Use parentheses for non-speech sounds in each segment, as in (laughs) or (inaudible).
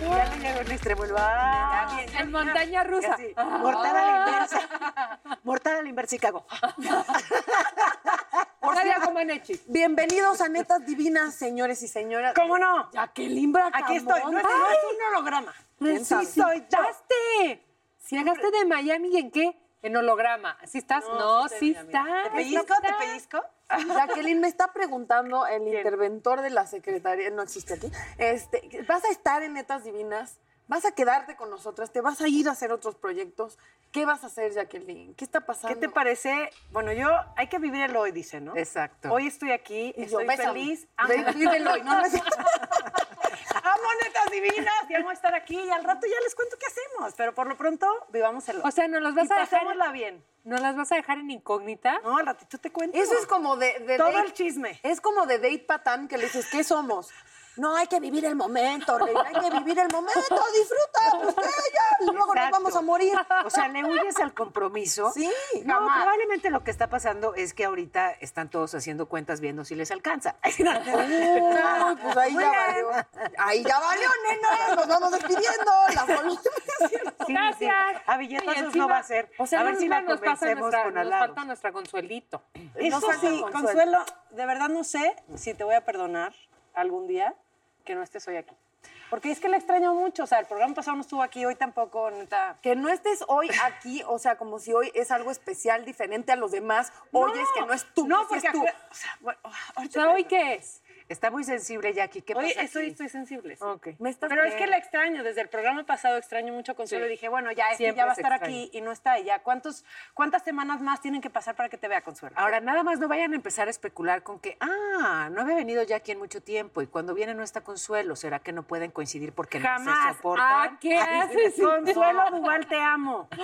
Ya le llegó el extremo el va. En montaña rusa. Así, Mortal a la inversa. Mortal a la inversa y cago. (laughs) Como en. Bienvenidos a Netas Divinas, señores y señoras. ¿Cómo no? Jacqueline Bracamonte. Aquí estoy. No, es- no es un holograma. Sí soy. ¡Llegaste! Si llegaste de Miami, ¿en qué? En holograma. ¿Sí estás? No, sí está. ¿Te pellizco? ¿Te pellizco? Jacqueline me está preguntando el interventor de la secretaría, no existe aquí. Este, ¿vas a estar en Netas Divinas? ¿Vas a quedarte con nosotras? ¿Te vas a ir a hacer otros proyectos? ¿Qué vas a hacer, Jacqueline? ¿Qué está pasando? ¿Qué te parece? Bueno, yo hay que vivir el hoy, dice, ¿no? Exacto. Hoy estoy aquí, Y yo, estoy bésame. feliz. Ve- Amo, vívelo hoy, no, no es (laughs) cierto. amo netas divinas y amo estar aquí y al rato ya les cuento qué hacemos. Pero por lo pronto, vivamos el. O sea, ¿nos los vas y a dejar? pasémosla bien. ¿Nos las vas a dejar en incógnita? No, al ratito te cuento. Eso es como de, de Todo date- el chisme. Es como de date patán que le dices, ¿qué somos? No, hay que vivir el momento, reina, hay que vivir el momento, disfruta, que ya, luego nos vamos a morir. O sea, le huyes al compromiso. Sí, No, jamás. probablemente lo que está pasando es que ahorita están todos haciendo cuentas viendo si les alcanza. (laughs) Uy, pues ahí ya valió. Ahí ya valió, nena. Nos vamos despidiendo. La. Sí, Gracias. sí. A billetazos no va a ser. O sea, a ver si la nos convencemos nuestra, con nos falta nuestra consuelito. Eso sí, consuelo. Consuelo, de verdad no sé si te voy a perdonar algún día que no estés hoy aquí. Porque es que la extraño mucho. O sea, el programa pasado no estuvo aquí, hoy tampoco, neta. Que no estés hoy aquí, o sea, como si hoy es algo especial, diferente a los demás. Hoy es que no es tú, No, porque es tú. o sea, bueno, O sea, ¿hoy qué es? Está muy sensible, Jackie. ¿Qué pasa estoy, aquí? estoy sensible. sí. Ok. Me estás Pero es que la extraño. Desde el programa pasado extraño mucho a Consuelo. Sí. Dije, bueno, ya, este ya va a estar aquí y no está. Y ya, ¿cuántos, ¿cuántas semanas más tienen que pasar para que te vea Consuelo? Ahora, nada más no vayan a empezar a especular con que, ah, no había venido Jackie en mucho tiempo y cuando viene no está Consuelo. ¿Será que no pueden coincidir porque no Jamás. se soportan? Ah, ¿qué (laughs) haces? Consuelo Duval, te amo. (laughs)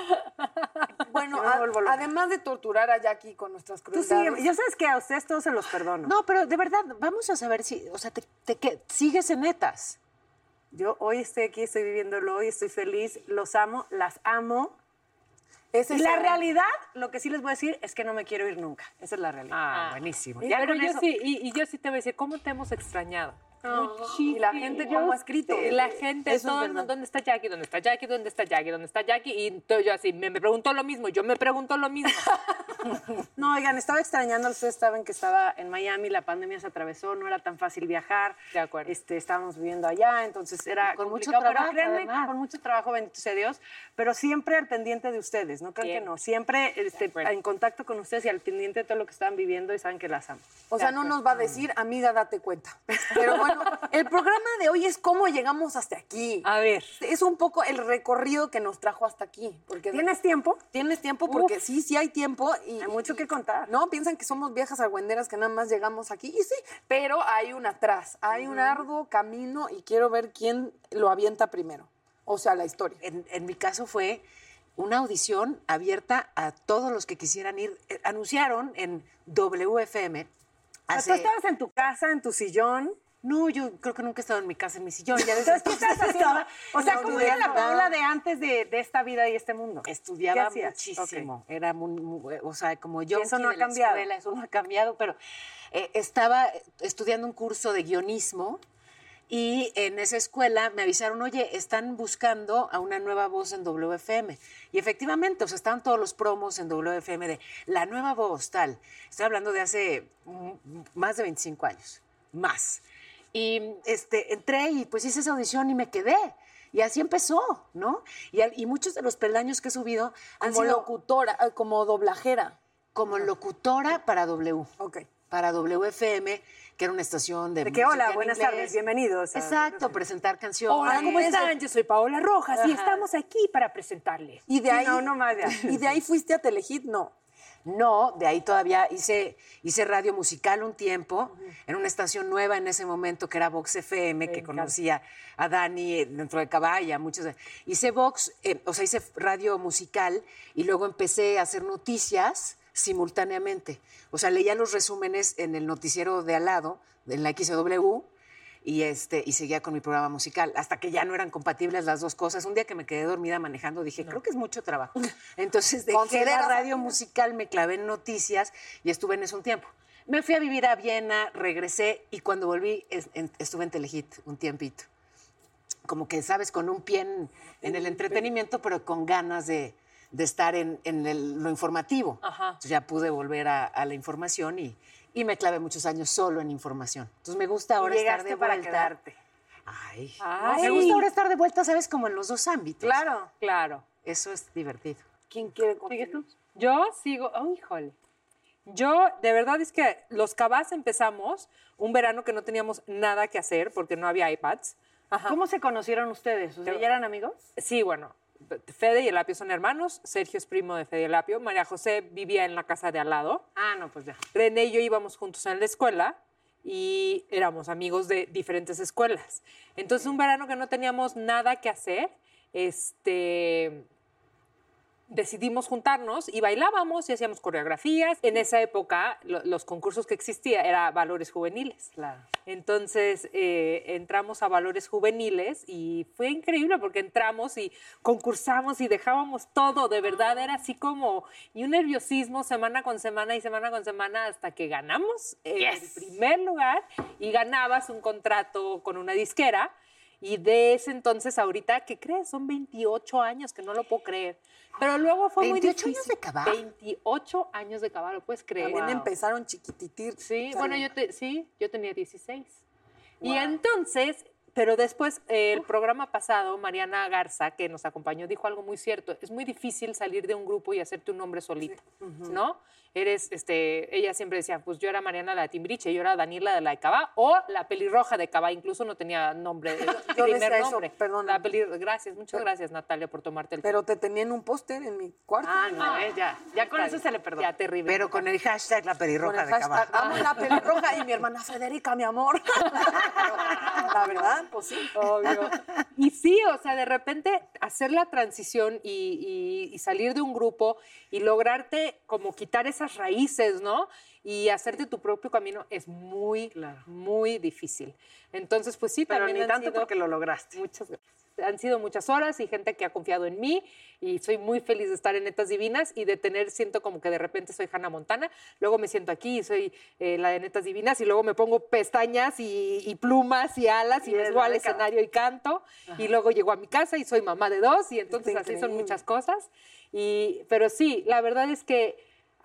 Bueno, a- además de torturar a Jackie con nuestras Tú sí, yo sabes que a ustedes todos se los perdono. No, pero de verdad, vamos a saber si, o sea, te, te- que sigues en netas. Yo hoy estoy aquí, estoy viviéndolo hoy, estoy feliz, los amo, las amo. Ese Y es la el- realidad, lo que sí les voy a decir es que no me quiero ir nunca. Esa es la realidad. Ah, buenísimo. Y- Ya Pero con yo eso- sí, y, y yo sí te voy a decir, ¿cómo te hemos extrañado? Y la gente como ha escrito. Y la gente, Eso es todo el verdad. mundo, ¿dónde está Jackie? ¿Dónde está Jackie? ¿Dónde está Jackie? ¿Dónde está Jackie? Y yo así, me, me preguntó lo mismo, yo me pregunto lo mismo. (laughs) No, oigan, estaba extrañando, ustedes saben que estaba en Miami, la pandemia se atravesó, no era tan fácil viajar. De acuerdo. Este, estábamos viviendo allá, entonces era Con mucho complicado, trabajo, pero créanme, además. con mucho trabajo, bendito sea Dios, pero siempre al pendiente de ustedes, no crean que no, siempre este, en contacto con ustedes y al pendiente de todo lo que estaban viviendo y saben que las amo. O sea, no nos va a decir, amiga, date cuenta. (laughs) Pero bueno, el programa de hoy es cómo llegamos hasta aquí. A ver. Es un poco el recorrido que nos trajo hasta aquí. Porque ¿Tienes tiempo? Tienes tiempo porque sí, sí hay tiempo. Y, Hay mucho que contar. No, piensan que somos viejas argüenderas que nada más llegamos aquí. Y sí, pero hay un atrás, hay un arduo camino y quiero ver quién lo avienta primero. O sea, la historia. En, en mi caso fue una audición abierta a todos los que quisieran ir. Eh, Anunciaron en WFM. O sea, hace- tú estabas en tu casa, en tu sillón. No, yo creo que nunca he estado en mi casa, en mi sillón. Ya desde Entonces, ¿qué estabas haciendo? O sea, ¿cómo era la. Paola de antes de, de esta vida y este mundo? Estudiaba muchísimo. Era muy, muy- o sea, como yo. Eso no ha cambiado. eso no ha cambiado, pero eh, estaba estudiando un curso de guionismo Y en esa escuela me avisaron, oye, están buscando a una nueva voz en WFM. Y efectivamente, o sea, estaban todos los promos en WFM de la nueva voz, tal. Estoy hablando de hace más de 25 años, más. Y este, entré y pues hice esa audición y me quedé. Y así empezó, ¿no? Y, al- y muchos de los peldaños que he subido han Como sido locutora, eh, como doblajera. como locutora para W Ok. para WFM, que era una estación de De que, hola, en buenas inglés. tardes, bienvenidos a- Exacto, presentar canciones. Hola, ¿cómo están? Yo soy Paola Rojas y estamos aquí para presentarles. Y de Sí, ahí, no, no más ya. (laughs) y de ahí fuiste a Telehit, no. No, de ahí todavía hice, hice radio musical un tiempo, en una estación nueva en ese momento que era Vox FM, que conocía a Dani eh, dentro de Caballa, muchos. Hice Vox, eh, o sea, hice radio musical y luego empecé a hacer noticias simultáneamente. O sea, leía los resúmenes en el noticiero de al lado, en la XW, y, este, y seguía con mi programa musical, hasta que ya no eran compatibles las dos cosas. Un día que me quedé dormida manejando dije, creo que es mucho trabajo. (laughs) Entonces dejé la ¿Consideras radio musical, me clavé en noticias y estuve en eso un tiempo. Me fui a vivir a Viena, regresé y cuando volví es- en- estuve en Telehit un tiempito. Como que, sabes, con un pie en, en el entretenimiento, pero con ganas de, de estar en, en el- lo informativo. Ajá. Entonces ya pude volver a, a la información y, y me clavé muchos años solo en información. Entonces me gusta ahora estar de para vuelta. quedarte. Ay, Ay. me gusta ahora estar de vuelta, sabes, como en los dos ámbitos. Claro. Claro. Eso es divertido. ¿Quién quiere ¿Sigues tú? Yo sigo, oh, híjole. Yo, de verdad es que los cabás empezamos un verano que no teníamos nada que hacer porque no había iPads. Ajá. ¿Cómo se conocieron ustedes? O sea, ¿ya eran amigos? Sí, bueno, Fede y el Apio son hermanos, Sergio es primo de Fede y el Apio, María José vivía en la casa de al lado, Ah, no, pues ya. René y yo íbamos juntos en la escuela y éramos amigos de diferentes escuelas. Entonces, un verano que no teníamos nada que hacer, este, decidimos juntarnos y bailábamos y hacíamos coreografías. En esa época, lo- los concursos que existía era valores juveniles. Claro. Entonces eh, entramos a valores juveniles y fue increíble porque entramos y concursamos y dejábamos todo, de verdad era así como y un nerviosismo semana con semana y semana con semana hasta que ganamos el primer lugar y ganabas un contrato con una disquera. Y de ese entonces ahorita, ¿qué crees? Son 28 años, que no lo puedo creer. Pero luego fue muy 28 difícil. años de Cabá. 28 años de cabal, ¿lo puedes creer? También empezaron chiquititir. Sí, bueno, yo te- sí, yo tenía 16. Y entonces, pero después, eh, el programa pasado, Mariana Garza, que nos acompañó, dijo algo muy cierto. Es muy difícil salir de un grupo y hacerte un nombre solito, ¿no? Eres, este, ella siempre decía, pues yo era Mariana la de Timbriche, yo era Daniela de la de Cabá, o la pelirroja de Cabá, incluso no tenía nombre, (laughs) yo primer decía eso, nombre. perdóname. La pelir- gracias, muchas gracias, Natalia, por tomarte el Pero te tenía en un póster en mi cuarto. Ah, no, eh, ya. Ya con eso se le perdona. Ya terrible. Pero con el hashtag la Con pelirroja el de Cabá. amo la pelirroja y mi hermana Federica, mi amor. (laughs) la verdad, pues sí. Obvio. Y sí, o sea, de repente hacer la transición y, y- y salir de un grupo y lograrte como quitar esas raíces, ¿no? Y hacerte tu propio camino es muy, muy difícil. Entonces, pues sí, Pero también ni han tanto sido porque lo lograste. muchas gracias. Han sido muchas horas y gente que ha confiado en mí y soy muy feliz de estar en Netas Divinas y de tener, siento como que de repente soy Hannah Montana, luego me siento aquí y soy eh, la de Netas Divinas y luego me pongo pestañas y, y plumas y alas y, Y me subo al escenario y canto y luego llego a mi casa y soy mamá de dos y entonces así son muchas cosas. Y, pero sí, la verdad es que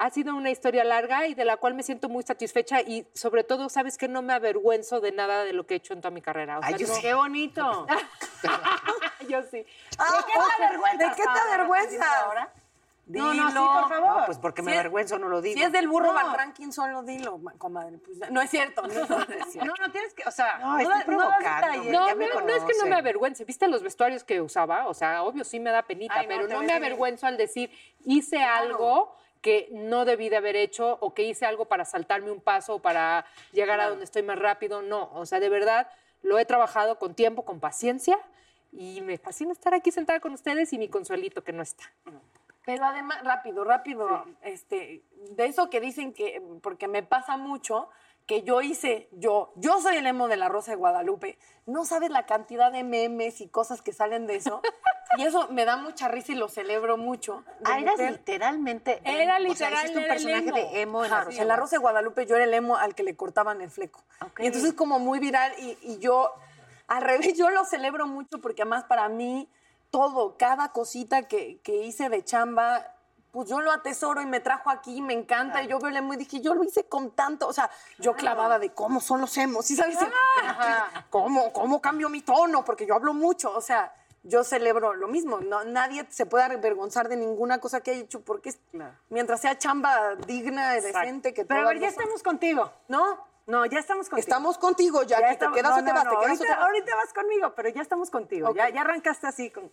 ha sido una historia larga y de la cual me siento muy satisfecha y sobre todo, sabes que no me avergüenzo de nada de lo que he hecho en toda mi carrera. O Ay, yo no- sí. ¡Qué bonito! (laughs) yo sí. Ah, qué te avergüenzas, ¿De qué te avergüenzas? ahora? Dilo. No, no, sí, por favor. No, pues porque me Si avergüenzo, no lo digo. Si es del burro No. Van Ranking, solo dilo, ma- comadre. Pues, no es cierto. No, es cierto. No, no tienes que, o sea, No, estoy provocando. No, me no, no es que no me avergüence. ¿Viste los vestuarios que usaba? O sea, obvio sí me da penita, Ay, pero no me bien. avergüenzo al decir hice algo que no debí de haber hecho o que hice algo para saltarme un paso o para llegar a donde estoy más rápido. No, o sea, de verdad lo he trabajado con tiempo, con paciencia y me fascina estar aquí sentada con ustedes y mi consuelito que no está. Pero además, rápido, rápido, este, de eso que dicen que, porque me pasa mucho, que yo hice, yo, yo soy el emo de la Rosa de Guadalupe, no sabes la cantidad de memes y cosas que salen de eso, (laughs) y eso me da mucha risa y lo celebro mucho. Ah, eras literalmente. Era emo. O sea, literal, un personaje emo. de emo en la en la Rosa de Guadalupe yo era el emo al que le cortaban el fleco. Ok. Y entonces como muy viral y, y yo al revés, (laughs) yo lo celebro mucho porque además para mí todo, cada cosita que, que hice de chamba, pues yo lo atesoro y me trajo aquí, me encanta. Y yo veo el emo y dije, yo lo hice con tanto, o sea, yo clavada de cómo son los emos, ¿sí sabes? (laughs) ¿Cómo, ¿Cómo cambio mi tono? Porque yo hablo mucho, o sea, yo celebro lo mismo. No, nadie se puede avergonzar de ninguna cosa que haya hecho porque mientras sea chamba digna y decente, que Pero a ver, ya son. estamos contigo. ¿No? No, ya estamos contigo. Estamos contigo, ya. Ya ¿Te estamos- quedas no, o te vas? no, ¿Te quedas o ahorita, te vas? ahorita vas conmigo, pero ya estamos contigo. Ya, ya arrancaste así. Con...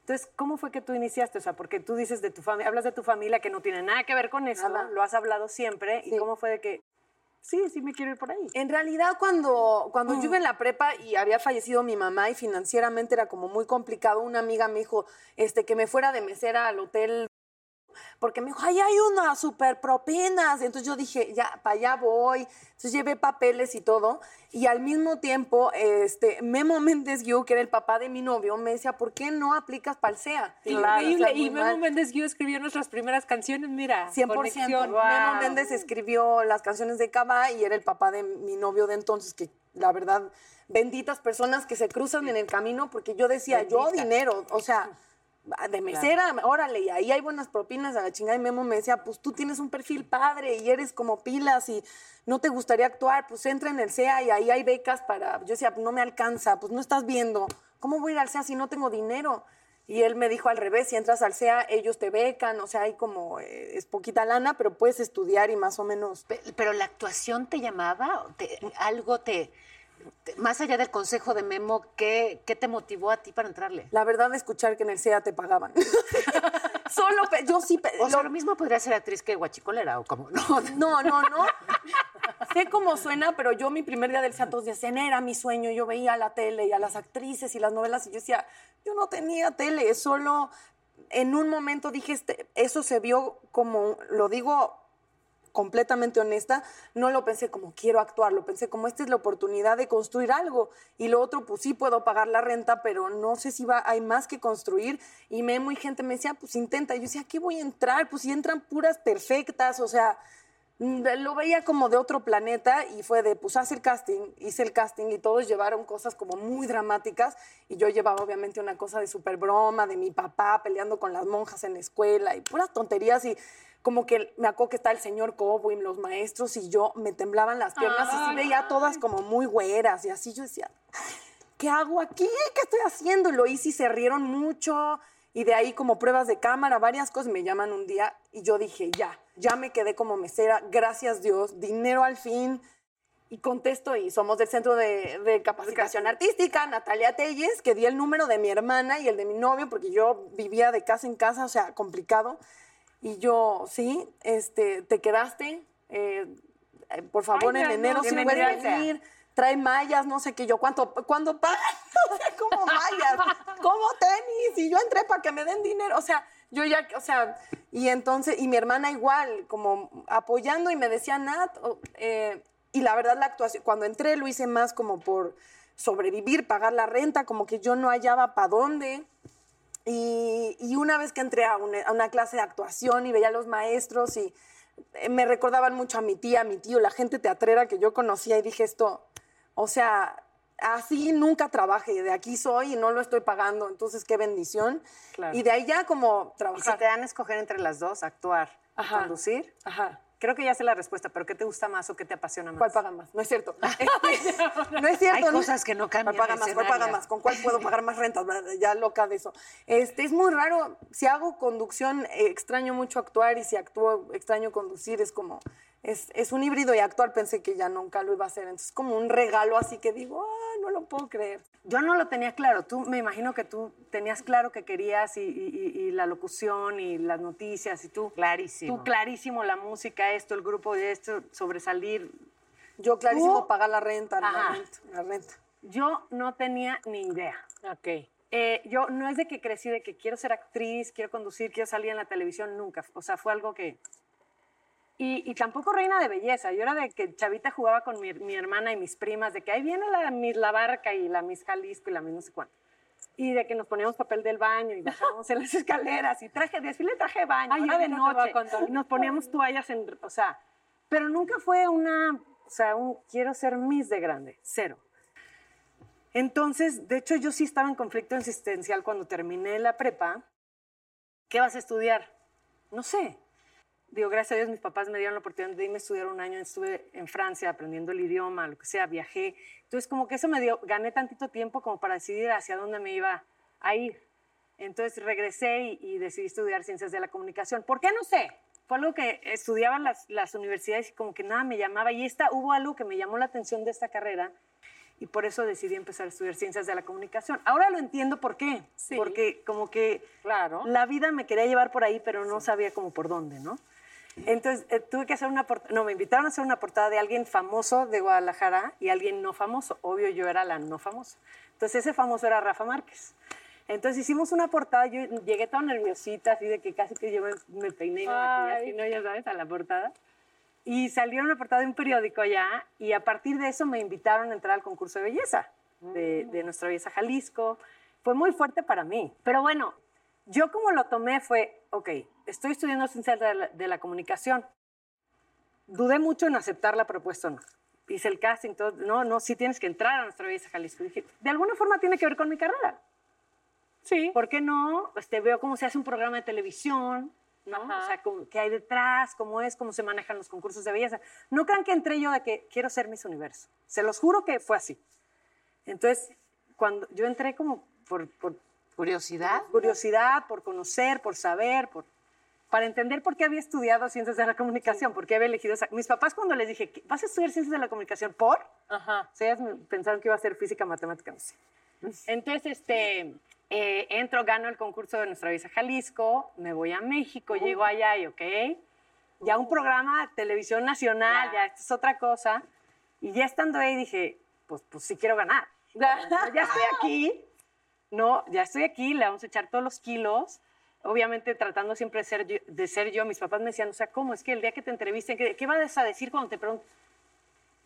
Entonces, ¿cómo fue que tú iniciaste? O sea, porque tú dices de tu familia, hablas de tu familia que no tiene nada que ver con eso, Nada. lo has hablado siempre. ¿Y cómo fue de que, sí, sí me quiero ir por ahí? En realidad, cuando, cuando yo iba en la prepa y había fallecido mi mamá y financieramente era como muy complicado, una amiga me dijo este, que me fuera de mesera al hotel porque me dijo, ay, hay unas super propinas. Entonces yo dije, ya, para allá voy. Entonces llevé papeles y todo. Y al mismo tiempo, este, Memo Méndez Guiú, que era el papá de mi novio, me decía, ¿por qué no aplicas para el SEA? Increíble. O sea, y Memo mal. Méndez Guiú escribió nuestras primeras canciones, mira. 100%. conexión. Memo Méndez escribió las canciones de Cava y era el papá de mi novio de entonces, que la verdad, benditas personas que se cruzan en el camino, porque yo decía, yo dinero, o sea, de mesera, órale, y ahí hay buenas propinas a la chingada. Y Memo me decía, pues tú tienes un perfil padre y eres como pilas y no te gustaría actuar, pues entra en el SEA y ahí hay becas para. Yo decía, no me alcanza, pues no estás viendo. ¿Cómo voy a ir al SEA si no tengo dinero? Y él me dijo al revés, si entras al SEA, ellos te becan, o sea, hay como, eh, es poquita lana, pero puedes estudiar y más o menos. Pe- Pero la actuación te llamaba, ¿O te- algo te- más allá del consejo de Memo, ¿qué, qué te motivó a ti para entrarle? La verdad, escuchar que en el SEA te pagaban. (laughs) Solo, yo sí, O sea, lo- mismo podría ser actriz que guachicolera o como no. No, no, no. sé cómo suena, pero yo mi primer día del SEA todos decían, era mi sueño. Yo veía la tele y a las actrices y las novelas y yo decía, yo no tenía tele, solo en un momento dije, este, eso se vio como, lo digo completamente honesta, no lo pensé como quiero actuar, lo pensé como esta es la oportunidad de construir algo. Y lo otro, pues sí puedo pagar la renta, pero no sé si va, hay más que construir. Y Memo y gente me decía, pues intenta. Yo decía, ¿a qué voy a entrar? Pues si entran puras perfectas, o sea, mm, lo veía como de otro planeta y fue de, pues haz el casting, hice el casting y todos llevaron cosas como muy dramáticas y yo llevaba obviamente una cosa de súper broma, de mi papá peleando con las monjas en la escuela y puras tonterías y como que me acuerdo que está el señor Cobo y los maestros y yo me temblaban las piernas y sí veía todas como muy güeras y así yo decía, ¿qué hago aquí? ¿Qué estoy haciendo? Y lo hice y se rieron mucho. Y de ahí como pruebas de cámara, varias cosas, me llaman un día y yo dije, ya, ya me quedé como mesera, gracias Dios, dinero al fin. Y contesto y somos del Centro de, de Capacitación Artística, Natalia Telles, que di el número de mi hermana y el de mi novio, porque yo vivía de casa en casa, o sea, complicado. Y yo, sí, este, te quedaste, eh, eh, por favor, Ay, en enero sí bienvenida puedes venir trae mallas, no sé qué, yo, ¿cuánto, ¿cuándo pagan? (laughs) O sea, como mallas, como tenis, y yo entré para que me den dinero, o sea, yo ya, o sea, y entonces, y mi hermana igual, como apoyando y me decía, Nat, eh, y la verdad la actuación, cuando entré lo hice más como por sobrevivir, pagar la renta, como que yo no hallaba para dónde. Y, y una vez que entré a una, a una clase de actuación y veía a los maestros y eh, me recordaban mucho a mi tía, a mi tío, la gente teatrera que yo conocía y dije esto, o sea, así nunca trabajé, de aquí soy y no lo estoy pagando, entonces qué bendición. Claro. Y de ahí ya como Y si trabajar. te dan a escoger entre las dos, actuar Ajá. conducir, Ajá. Creo que ya sé la respuesta, pero ¿qué te gusta más o qué te apasiona más? ¿Cuál paga más? No es cierto. (laughs) (laughs) No es cierto. Hay no- cosas que no cambian ¿Cuál paga más? ¿Cuál paga más? ¿Con cuál puedo pagar más rentas? Ya loca de eso. Este, es muy raro. Si hago conducción, eh, extraño mucho actuar y si actúo, extraño conducir. Es como, es, es un híbrido y actuar pensé que ya nunca lo iba a hacer. Entonces, es como un regalo así que digo, ah, no lo puedo creer. Yo no lo tenía claro. Tú me imagino que tú tenías claro que querías y, y- la locución y las noticias y tú. Clarísimo. Tú clarísimo la música, esto, el grupo y esto, sobresalir. Yo clarísimo Tú- pagar la renta, la Ajá. renta, la renta. Yo no tenía ni idea. Ok. Eh, yo no es de que crecí de que quiero ser actriz, quiero conducir, quiero salir en la televisión, nunca. O sea, fue algo que... Y, y tampoco reina de belleza. Yo era de que chavita jugaba con mi, mi hermana y mis primas, de que ahí viene la Miss La Barca y la Miss Jalisco y la Miss no sé cuánto. Y de que nos poníamos papel del baño y bajábamos en las (laughs) escaleras y traje, desfile traje baño, Ay, de noche. Y nos poníamos toallas en, o sea, pero nunca fue una, o sea, un quiero ser Miss de grande, cero. Entonces, de hecho, yo sí estaba en conflicto existencial cuando terminé la prepa. ¿Qué vas a estudiar? No sé. Digo, gracias a Dios mis papás me dieron la oportunidad de irme a estudiar un año. Estuve en Francia aprendiendo el idioma, lo que sea, viajé. Entonces, como que eso me dio, gané tantito tiempo como para decidir hacia dónde me iba a ir. Entonces regresé y, y decidí estudiar ciencias de la comunicación. ¿Por qué? No sé. Fue algo que estudiaban las, las universidades y como que nada me llamaba. Y esta, hubo algo que me llamó la atención de esta carrera y por eso decidí empezar a estudiar ciencias de la comunicación. Ahora lo entiendo por qué. Sí. Porque como que Claro. la vida me quería llevar por ahí, pero no sabía como por dónde, ¿no? Entonces eh, tuve que hacer una portada, no, me invitaron a hacer una portada de alguien famoso de Guadalajara y alguien no famoso. Obvio, yo era la no famosa. Entonces ese famoso era Rafa Márquez. Entonces hicimos una portada, yo llegué toda nerviosita, así de que casi que yo me, me peiné y me maquillé, así, ¿no? Ya sabes, a la portada. Y salió una portada de un periódico ya, y a partir de eso me invitaron a entrar al concurso de belleza de, de Nuestra Belleza Jalisco. Fue muy fuerte para mí. Pero bueno, yo como lo tomé fue, ok, estoy estudiando ciencias de la, de la comunicación. Dudé mucho en aceptar la propuesta o no. Hice el casting, todo, no, no, sí tienes que entrar a Nuestra Belleza Jalisco. Dije, de alguna forma tiene que ver con mi carrera. Sí. ¿Por qué no? Este, veo cómo se hace un programa de televisión, ¿no? Ajá. O sea, cómo- qué hay detrás, cómo es, cómo se manejan los concursos de belleza. No crean que entré yo de que quiero ser Miss Universo. Se los juro que fue así. Entonces, cuando yo entré como por, por ¿Curiosidad? curiosidad, por conocer, por saber, por, para entender por qué había estudiado ciencias de la comunicación, por qué había elegido esa... Mis papás cuando les dije, "¿Qué- ¿vas a estudiar ciencias de la comunicación? ¿Por? Ajá. O sea, ellas pensaron que iba a ser física, matemática, no sé. Entonces, este, eh, entro, gano el concurso de Nuestra Visa Jalisco, me voy a México, llego allá y, ok, ya un programa, televisión nacional, ya, esto es otra cosa. Y ya estando ahí dije, pues, pues sí quiero ganar. (laughs) ya estoy aquí, no, ya estoy aquí, le vamos a echar todos los kilos. Obviamente tratando siempre de ser yo, de ser yo. mis papás me decían, o sea, ¿cómo? Es que el día que te entrevisten, ¿qué, qué vas a decir cuando te pregunten?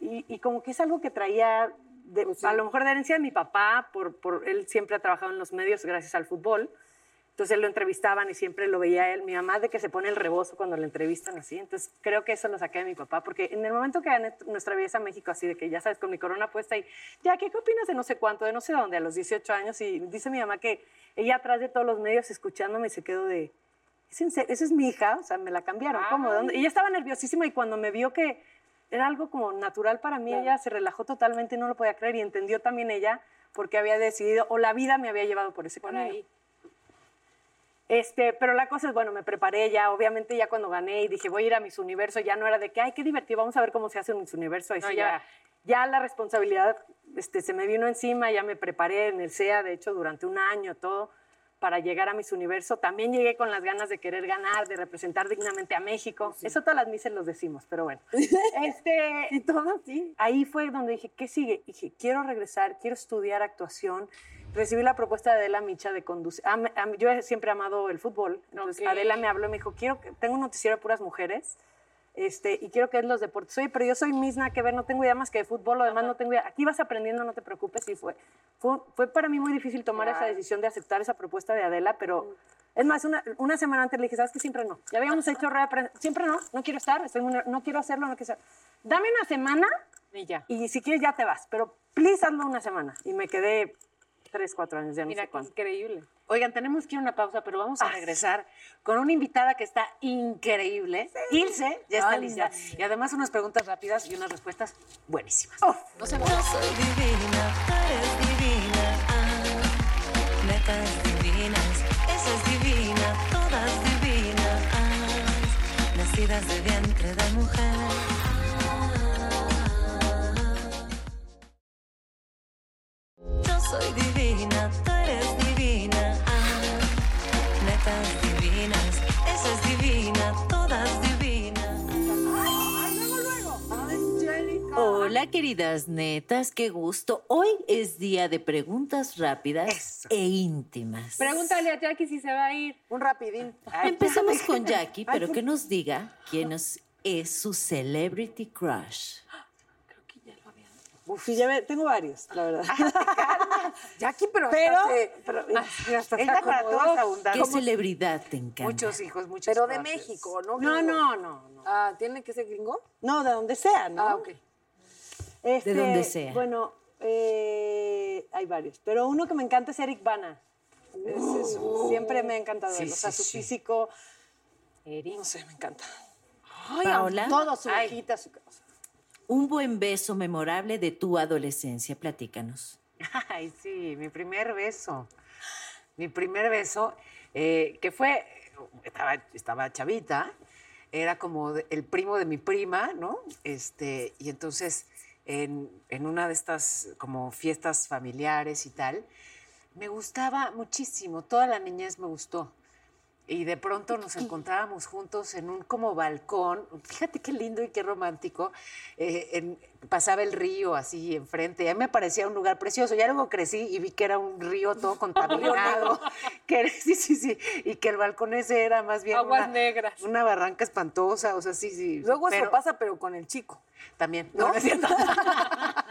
Y, y como que es algo que traía, de- a lo mejor de herencia de mi papá, por, por, él siempre ha trabajado en los medios gracias al fútbol. Entonces él lo entrevistaban y siempre lo veía él. Mi mamá de que se pone el rebozo cuando lo entrevistan así. Entonces creo que eso lo saqué de mi papá, porque en el momento que gané nuestra belleza México, así de que ya sabes, con mi corona puesta y, ya, ¿qué, opinas de no sé cuánto, de no sé dónde, a los 18 años? Y dice mi mamá que ella atrás de todos los medios escuchándome se quedó de, ¿Es en serio? ¿esa es mi hija? O sea, me la cambiaron. ¿Cómo? ¿De dónde? Y ella estaba nerviosísima y cuando me vio que era algo como natural para mí, ella se relajó totalmente y no lo podía creer y entendió también ella por qué había decidido, o la vida me había llevado por ese Por camino. ahí. Este, pero la cosa es, bueno, me preparé ya, obviamente ya cuando gané y dije, voy a ir a Miss Universo, ya no era de que, ay, qué divertido, vamos a ver cómo se hace un Miss Universo. No, sí ya. ya, ya la responsabilidad este, se me vino encima, ya me preparé en el SEA, de hecho, durante un año, todo, para llegar a Miss Universo. También llegué con las ganas de querer ganar, de representar dignamente a México. Eso todas las Misses los decimos, pero bueno. (laughs) este, Y todo así. ahí fue donde dije, ¿qué sigue? Dije, quiero regresar, quiero estudiar actuación. Recibí la propuesta de Adela Micha de conducir. am- am- yo he siempre amado el fútbol. Entonces. Adela me habló y me dijo, quiero tengo un noticiero de puras mujeres este, y quiero que es los deportes. Oye, pero yo soy misma que ver, no tengo idea más que de fútbol, lo demás no tengo idea. Aquí vas aprendiendo, no te preocupes. Y fue, fue, fue para mí muy difícil tomar esa decisión de aceptar esa propuesta de Adela, pero es más, una, una semana antes le dije, ¿sabes que Siempre no. Ya habíamos hecho prensa. Siempre no, no quiero estar, estoy muy no quiero hacerlo, no quiero hacer. Dame una semana Y ya. y si quieres ya te vas, pero please hazlo una semana. Y me quedé tres, cuatro años, ya no Mira sé cuánto. increíble. Oigan, tenemos que ir a una pausa, pero vamos a Ah. regresar con una invitada que está increíble. Ilse ya está Anda. lista. Y además unas preguntas rápidas y unas respuestas buenísimas. No se Yo soy divina, tú eres divina. Ah, netas divinas, esa es divina, todas divinas. Ah, nacidas de vientre de mujer. Yo soy divina, tú eres divina. Ah, netas divinas, esa es divina, todas divinas. Hola, queridas netas, qué gusto. Hoy es día de preguntas rápidas e íntimas. Pregúntale a Jackie si se va a ir. Un rapidín. (laughs) Empezamos con Jackie, pero que nos diga quién es su celebrity crush. Uf, sí, ya ve- tengo varios, la verdad. Jackie, (laughs) pero, hasta pero, se- pero mira, hasta se Ella para todos abundar. ¿Qué celebridad te encanta? Muchos hijos, muchos pero de. México, ¿no? No, no, no, no. Ah, ¿tiene que ser gringo? No, de donde sea, ¿no? Ah, ok. Este, De donde sea. Bueno, eh, hay varios, pero uno que me encanta es Eric Bana. Es- es- siempre me ha encantado Sí, él. O sea, sí, su sí. físico, no sé, me encanta. Paola, Todo, su hojita, su cosa. Un buen beso memorable de tu adolescencia. Platícanos. (laughs) Ay, sí, mi primer beso. Mi primer beso, eh, que fue, estaba, estaba chavita, era como el primo de mi prima, ¿no? Este, y entonces, en, en una de estas como fiestas familiares y tal, me gustaba muchísimo, toda la niñez me gustó. Y de pronto nos encontrábamos juntos en un como balcón, fíjate qué lindo y qué romántico, eh, en- pasaba el río así enfrente, a mí me parecía un lugar precioso, ya luego crecí y vi que era un río todo contaminado, (laughs) que sí, sí, sí, y que el balcón ese era más bien Aguas una, negras. una barranca espantosa, o sea, sí, sí. Luego eso pasa, pero con el chico. También, no, no (laughs)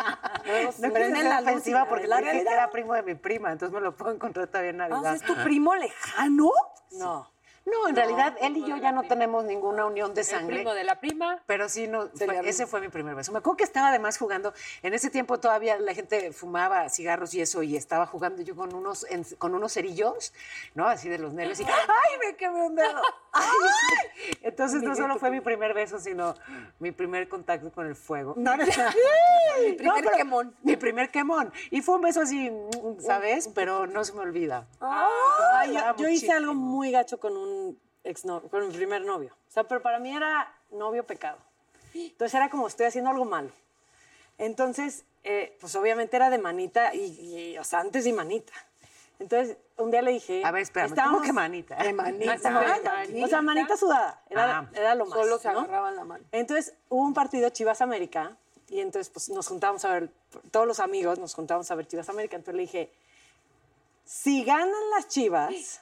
No ser la luz ofensiva porque la dije que realidad. era primo de mi prima, entonces me lo puedo encontrar todavía en Navidad. Ah, ¿Es tu primo lejano? No. No, en realidad él y yo ya no tenemos ninguna unión de El sangre. primo de la prima. Pero sí, no, fue- ese fue mi primer beso. Me acuerdo que estaba además jugando. En ese tiempo todavía la gente fumaba cigarros y eso, y estaba jugando yo con unos, en- con unos cerillos, ¿no? Así de los nervios. Y (laughs) ¡ay, me quemé un dedo! (laughs) ¡Ay! Entonces no solo fue mi primer beso, sino mi primer contacto con el fuego. No, no, (laughs) Mi primer pero- quemón. Mi primer quemón. Y fue un beso así, ¿sabes? Pero no se me olvida. Ay, yo, Ah, yo hice algo muy gacho con un ex con mi primer novio. O sea, pero para mí era novio pecado. Entonces era como estoy haciendo algo malo. Entonces, eh, pues obviamente era de manita y, y, o sea, antes de manita. Entonces, un día le dije. A ver, espérame, ¿cómo estábamos- que manita? De manita. O sea, manita sudada. Era, Ah. era lo más. Solo se ¿no? agarraban la mano. Entonces hubo un partido Chivas América y entonces pues nos juntábamos a ver, todos los amigos nos juntábamos a ver Chivas América. Entonces le dije, si ganan las Chivas,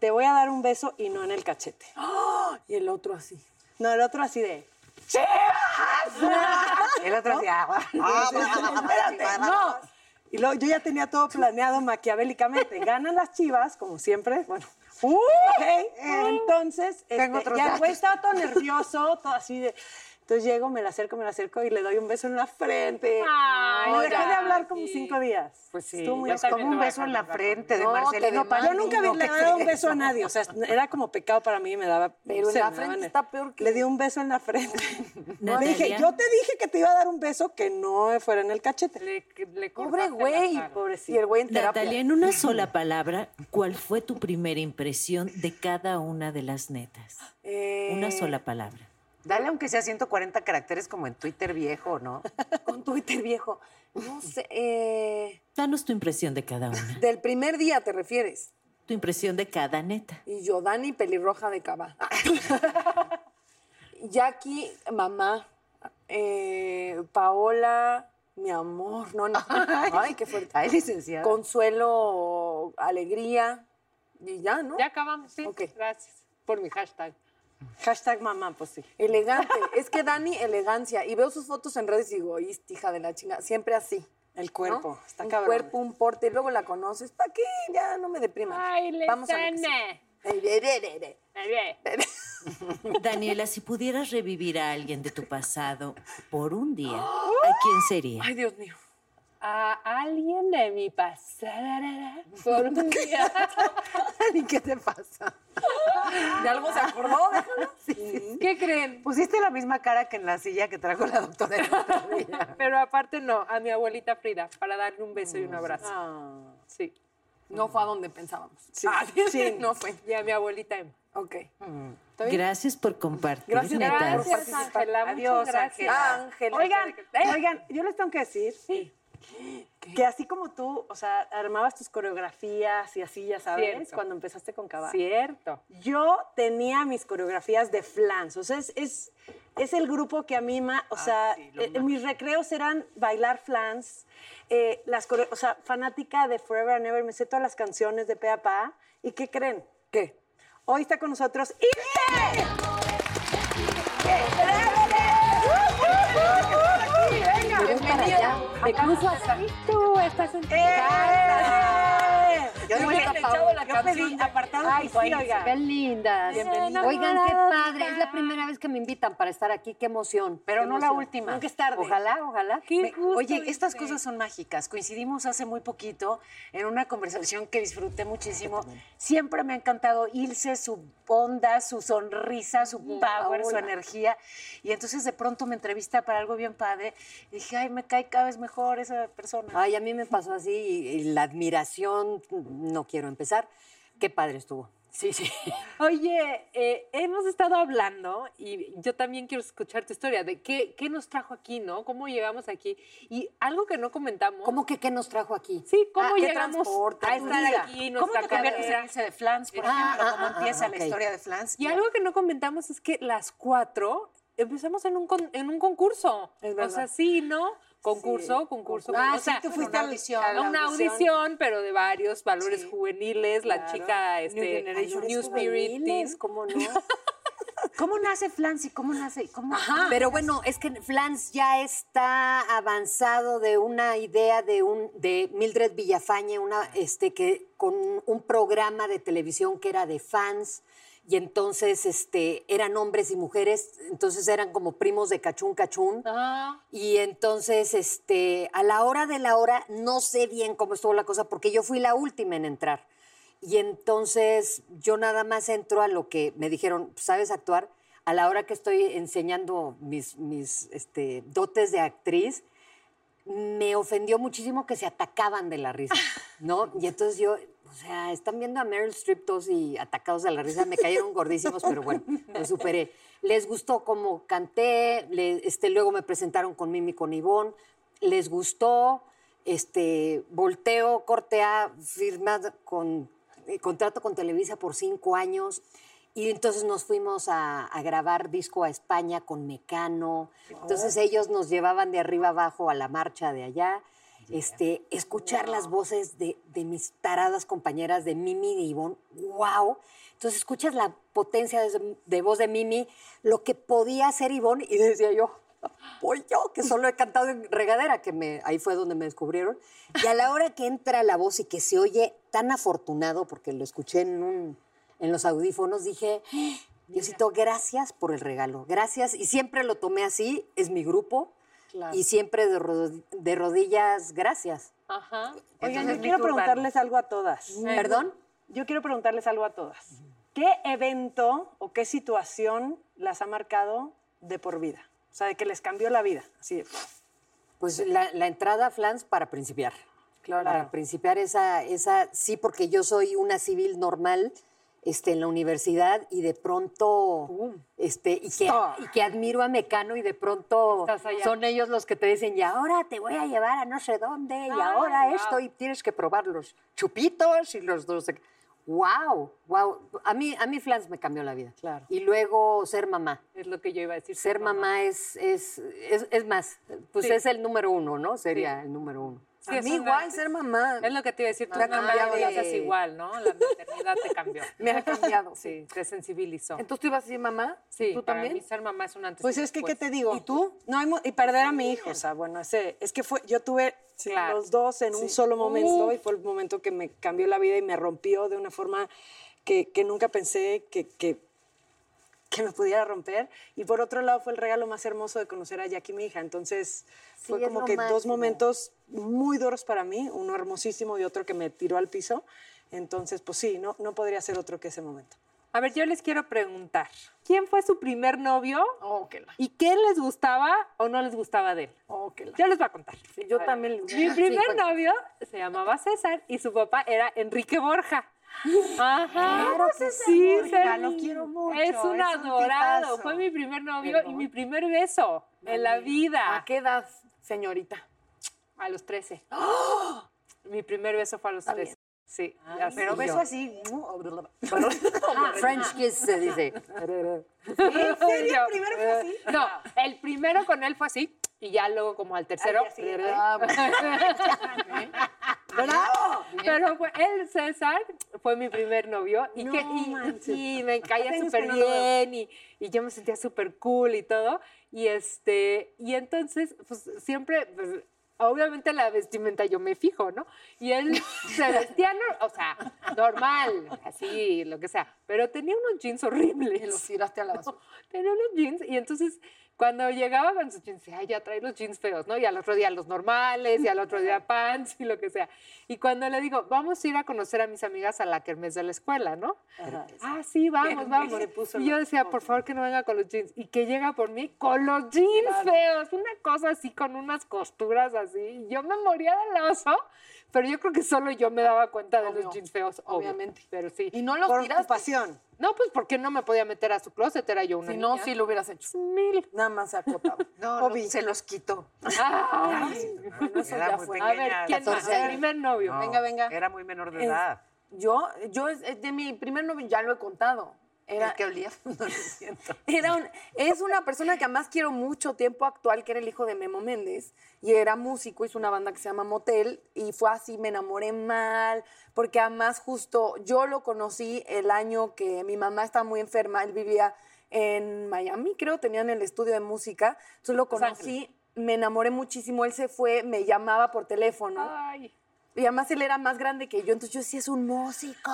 Te voy a dar un beso y no en el cachete. Y el otro así. No, el otro así de, (laughs) El otro día. espérate, no. Y luego yo ya tenía todo planeado maquiavélicamente. Ganan las chivas, como siempre. Bueno. ok, Entonces, Tengo este, otros ya datos. estaba todo nervioso, todo así de. Entonces llego, me la acerco, me la acerco y le doy un beso en la frente. Ay, me dejé de hablar como sí. cinco días. Pues sí, Estuvo muy Como un beso en la frente de No, Marcelino Yo nunca vi- le ¿qué había dado un beso a nadie, o sea, era como pecado para mí, me daba. Pero no en la frente está peor que- Le di un beso en la frente. (laughs) Le Natalia. dije, yo te dije que te iba a dar un beso que no fuera en el cachete. Le, le Pobre güey. Pobrecito. Y el güey en terapia. Natalia, en una sola palabra, ¿cuál fue tu primera impresión de cada una de las netas? Eh, Una sola palabra. Dale aunque sea 140 caracteres como en Twitter viejo, ¿no? (laughs) Con Twitter viejo. No sé. eh, Danos tu impresión de cada una. del primer día te refieres. Tu impresión de cada neta. Y yo, Dani, pelirroja de cava. (laughs) Jackie, mamá. Eh, Paola, mi amor. No, no. Ay, qué fuerte. Ay, licenciada. Consuelo, alegría. Y ya, ¿no? Ya acabamos, sí. Ok. Gracias por mi hashtag. Hashtag mamá, pues sí. Elegante. es que Dani, elegancia. Y veo sus fotos en redes y digo, "Ist, hija de la chinga. Siempre así. El ¿no? cuerpo, está un cabrón. cuerpo, un porte. Y luego la conoces. ¿Para qué? Ya no me deprima. Ay, le Vamos a. (laughs) Daniela, si pudieras revivir a alguien de tu pasado por un día, ¿a quién sería? Ay, Dios mío. A alguien de mi pasada por un día. (laughs) ¿Y qué te pasa? ¿De algo se acordó? (laughs) ¿Qué creen? Pusiste la misma cara que en la silla que trajo la doctora el otro (laughs) día. Pero aparte no, a mi abuelita Frida, para darle un beso y un abrazo. Sí. No fue a donde pensábamos. Sí, Ah, sí. no fue. Y a mi abuelita Emma. Ok. Gracias por compartir, Gracias, netas. Gracias, Ángela. Adiós. Ángela. Ángel. Oigan, oigan, yo les tengo que decir que así como tú, o sea, armabas tus coreografías y así, ya sabes, Cierto. cuando empezaste con Cabal. Cierto. Yo tenía mis coreografías de flans, o sea, es, es, es el grupo que a mí más, o sea, eh, mis recreos eran bailar flans, eh, las core- o sea, fanática de Forever and Ever, me sé todas las canciones de pe a pa, ¿y qué creen? ¿Qué? Hoy está con nosotros Irene. Me puso así. Tú estás en tu ¡Eh! casa. Yo Muy dije, bien, chavo, la canción apartado Ay, tipo sí, ahí, oiga. Qué lindas. Oigan, qué padre. Es la primera vez que me invitan para estar aquí. Qué emoción. Pero Qué no la última. Nunca es tarde. Ojalá, ojalá. Qué Me- gusto, Oye, estas cosas son mágicas. Coincidimos hace muy poquito en una conversación que disfruté muchísimo. Siempre me ha encantado Ilse, su onda, su sonrisa, su power, su energía. Y entonces de pronto me entrevista para algo bien padre. Y dije, ay, me cae cada vez mejor esa persona. Ay, a mí me pasó así y, y la admiración, no quiero empezar. Qué padre estuvo. Sí, sí. (laughs) Oye, eh, hemos estado hablando y yo también quiero escuchar tu historia de qué, qué nos trajo aquí, ¿no? ¿Cómo llegamos aquí? Y algo que no comentamos. ¿Cómo que qué nos trajo aquí? Sí, ¿cómo Ah, ¿qué llegamos a estar vida? aquí? ¿Cómo te conviertes en de Flans, por Ah, ejemplo? ah, ¿Cómo ah, empieza ah, la ok. historia de Flans? Y algo que no comentamos es que las cuatro empezamos en un, con- en un concurso. Es o verdad. sea, sí, ¿no? Concurso, concurso. Ah, o sí, sea, tú fuiste una audición. a la una audición. audición, pero de varios valores juveniles. La chica, este, Generation. New Spirit. ¿Cómo no? (laughs) ¿Cómo nace Flans y cómo nace? Cómo, Pero bueno, es que Flans ya está avanzado de una idea de un de Mildred Villafañe, una este que con un programa de televisión que era de fans y entonces este eran hombres y mujeres, entonces eran como primos de cachún cachún. Ah, Y entonces, este, a la hora de la hora, no sé bien cómo estuvo la cosa, porque yo fui la última en entrar. Y entonces yo nada más entro a lo que me dijeron, ¿sabes actuar? A la hora que estoy enseñando mis, mis este, dotes de actriz, me ofendió muchísimo que se atacaban de la risa, ¿no? (laughs) Y entonces yo, o sea, están viendo a Meryl Streep todos y atacados de la risa, me cayeron gordísimos, pero bueno, lo superé. Les gustó cómo canté, le- este, luego me presentaron con Mimi, con Ivonne, les gustó, este, volteo, corte A, firmado con eh, contrato con Televisa por cinco años. Y entonces nos fuimos a, a grabar disco a España con Mecano. Entonces ellos nos llevaban de arriba abajo a la marcha de allá. Este, escuchar las voces de, de mis taradas compañeras de Mimi y de Ivonne, wow. Entonces escuchas la potencia de, de voz de Mimi, lo que podía hacer Ivonne, y decía yo, voy yo, que solo he cantado en regadera, que me, ahí fue donde me descubrieron. Y a la hora que entra la voz y que se oye tan afortunado, porque lo escuché en, un, en los audífonos, dije, Diosito, gracias por el regalo, gracias. Y siempre lo tomé así, es mi grupo. Y siempre de, ro- de rodillas, gracias. ajá. Oigan, yo quiero preguntarles algo a todas. ¿Perdón? Yo quiero preguntarles algo a todas. ¿Qué evento o qué situación las ha marcado de por vida? O sea, de que les cambió la vida. Así de, Pues la, la entrada a Flans para principiar. Claro. Para principiar esa, esa, sí, porque yo soy una civil normal este, en la universidad y de pronto, este, y que, y que admiro a Mecano y de pronto son ellos los que te dicen, y ahora te voy a llevar a no sé dónde, y Ah, ahora wow. esto, y tienes que probar los chupitos y los dos. Wow, wow. A mí, a mí Flans me cambió la vida. Claro. Y luego ser mamá. Es lo que yo iba a decir. Ser mamá es, es, es, es más, pues Sí. es el número uno, ¿no? Sería el número uno. Sí, a es mí igual ser mamá. Es lo que te iba a decir, tú Me ha mamá cambiado no la- igual, ¿no? La maternidad te cambió. (laughs) Me ha cambiado. Sí, te sensibilizó. Entonces tú ibas a decir mamá. Sí, ¿Tú para también? mí ser mamá es un antes Pues es que, ¿qué te digo? ¿Y tú? No, hay y perder a mi hijo, o sea, bueno, ese, es que fue, yo tuve Claro. los dos en un solo momento y fue el momento que me cambió la vida y me rompió de una forma que, que nunca pensé que, que, que me pudiera romper. Y por otro lado fue el regalo más hermoso de conocer a Jackie, mi hija. Entonces Sí, fue como que dos máximo. momentos muy duros para mí, uno hermosísimo y otro que me tiró al piso. Entonces, pues sí, no, no podría ser otro que ese momento. A ver, yo les quiero preguntar, ¿quién fue su primer novio Oh, que la. y qué les gustaba o no les gustaba de él? Oh, que la. Yo les voy a contar. Sí, yo también. Mi primer novio se llamaba César y su papá era Enrique Borja. Ajá. Claro que sí, Borja, Sergi. lo quiero mucho, Es un es un adorado. tipazo. Fue mi primer novio y mi primer beso en la vida. ¿A qué edad, señorita? A los 13. Mi primer beso fue a los 13. Sí. así Pero yo. beso así. (laughs) French kiss se dice. ¿En serio? ¿Primero fue así? No, el primero con él fue así y ya luego como al tercero. Ah, bueno. (laughs) ¡Bravo! Pero fue, él, César, fue mi primer novio y, No que, y- y me caía súper no bien y, y yo me sentía súper cool y todo. Y, este, y entonces, pues siempre, pues, obviamente la vestimenta yo me fijo, ¿no? Y él (laughs) se vestía, no- o sea, normal, así, lo que sea, pero tenía unos jeans Y horribles. los tiraste a la basura. Tenía unos jeans y entonces cuando llegaba con sus jeans, decía, ay, ya trae los jeans feos, ¿no? Y al otro día los normales y al otro día pants y lo que sea. Y cuando le digo, vamos a ir a conocer a mis amigas a la kermés de la escuela, ¿no? Ah, sí, vamos, vamos. Y yo decía, por favor que no venga con los jeans. Y que llega por mí con los jeans feos, una cosa así con unas costuras así. Y Yo me moría del oso, pero yo creo que solo yo me daba cuenta de Obvio, los jeans feos, obvio. obviamente. Pero sí. Y no los Por tiraste. ocupación. No, pues porque no me podía meter a su closet, era yo una Si no, sí lo hubieras hecho. Mil. Nada más se acotaba. (laughs) No, no, se los quitó. Ay. (laughs) eso Era ya muy fue. A ver. ¿quién más? 14 El primer novio. No, Venga, venga. Era muy menor de edad. Yo, yo, de mi primer novio, ya lo he contado. Era, El que olía, (laughs) no lo siento. (laughs) Era un- es una persona que además quiero mucho tiempo actual, que era el hijo de Memo Méndez, y era músico, hizo una banda que se llama Motel, y fue así, me enamoré mal, porque además justo yo lo conocí el año que mi mamá estaba muy enferma, él vivía en Miami, creo, tenían el estudio de música, entonces lo conocí, me enamoré muchísimo, él se fue, me llamaba por teléfono, Ay. Y además él era más grande que yo, entonces yo decía, es un músico.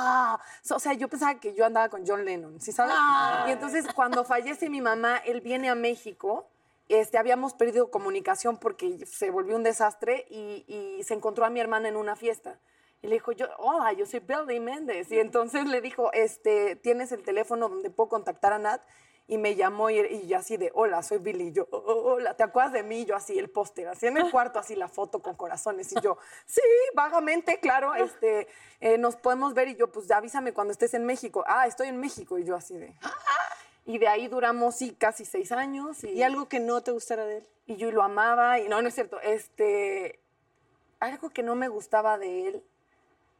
O sea, yo pensaba que yo andaba con John Lennon, ¿sí sabes? Y entonces cuando fallece mi mamá, él viene a México. Este, habíamos perdido comunicación porque se volvió un desastre y, y se encontró a mi hermana en una fiesta. Y le dijo, yo, hola, yo soy Billy Méndez. Y entonces le dijo, este, ¿tienes el teléfono donde puedo contactar a Nat? Y me llamó y, y yo así de, hola, soy Billy. Y yo, "Oh, oh, hola, ¿te acuerdas de mí? Y Yo así, el póster, así en el (laughs) cuarto, así la foto con corazones. Y yo, sí, vagamente, claro, (laughs) este, eh, nos podemos ver. Y yo, pues avísame cuando estés en México. Ah, estoy en México. Y yo así de... (laughs) Y de ahí duramos, sí, casi seis años. Y, ¿Y algo que no te gustara de él? y yo lo amaba. Y no, no es cierto. Este, algo que no me gustaba de él.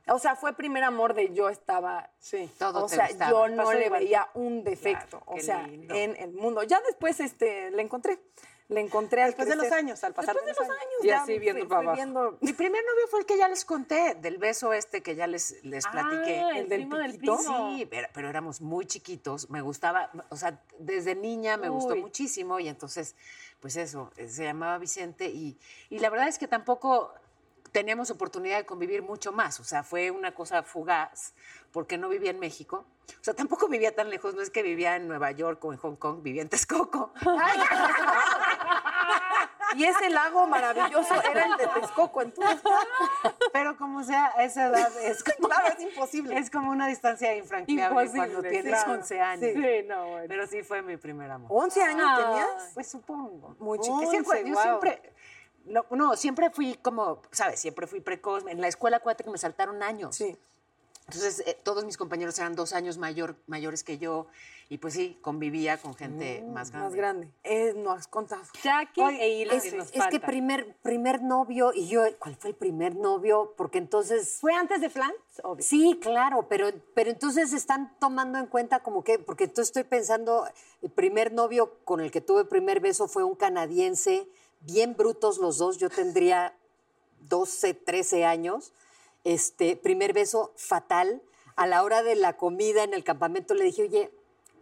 O sea, fue primer amor de yo estaba... Sí. Todo o te sea, gustaba. yo no Pasó le igual. veía un defecto, Claro, o qué sea, lindo. en el mundo. Ya después este, le encontré, le encontré al Después de los crecer. años, al pasar Después de los años. Y ya así viendo fui- para fui abajo. viendo- Mi primer novio fue el que ya les conté, del beso este que ya les, les platiqué. Ah, el el del primo del piquito. primo. Sí, pero, pero éramos muy chiquitos, me gustaba, o sea, desde niña me gustó Uy. muchísimo y entonces, pues eso, eh, se llamaba Vicente y, y la verdad es que tampoco teníamos oportunidad de convivir mucho más, o sea, fue una cosa fugaz porque no vivía en México, o sea, tampoco vivía tan lejos, no es que vivía en Nueva York o en Hong Kong, vivía en Texcoco. (laughs) Y ese lago maravilloso era el de Texcoco, entonces, Pero como sea, a esa edad es como, (laughs) claro, es imposible. es como una distancia infranqueable Imposible, cuando tienes claro. 11 años. Sí, no, bueno. Pero sí fue mi primer amor. 11 años Ah. tenías. Pues supongo. Muy chiquita. siempre- yo siempre, no, no, siempre fui como, ¿sabes? Siempre fui precoz. En la escuela, acuérdate que me saltaron años. Sí. Entonces, eh, todos mis compañeros eran dos años mayor, mayores que yo. Y pues sí, convivía con gente más grande. Más grande. Eh, no has contado. Jackie e Es, que nos es que faltan. primer, primer novio, y yo, ¿cuál fue el primer novio? Porque entonces... ¿Fue antes de Flans? Obvio. Sí, claro, pero, pero entonces están tomando en cuenta como que, porque entonces estoy pensando, el primer novio con el que tuve primer beso fue un canadiense, bien brutos los dos, yo tendría 12, 13 años, este, primer beso fatal, a la hora de la comida en el campamento le dije, oye,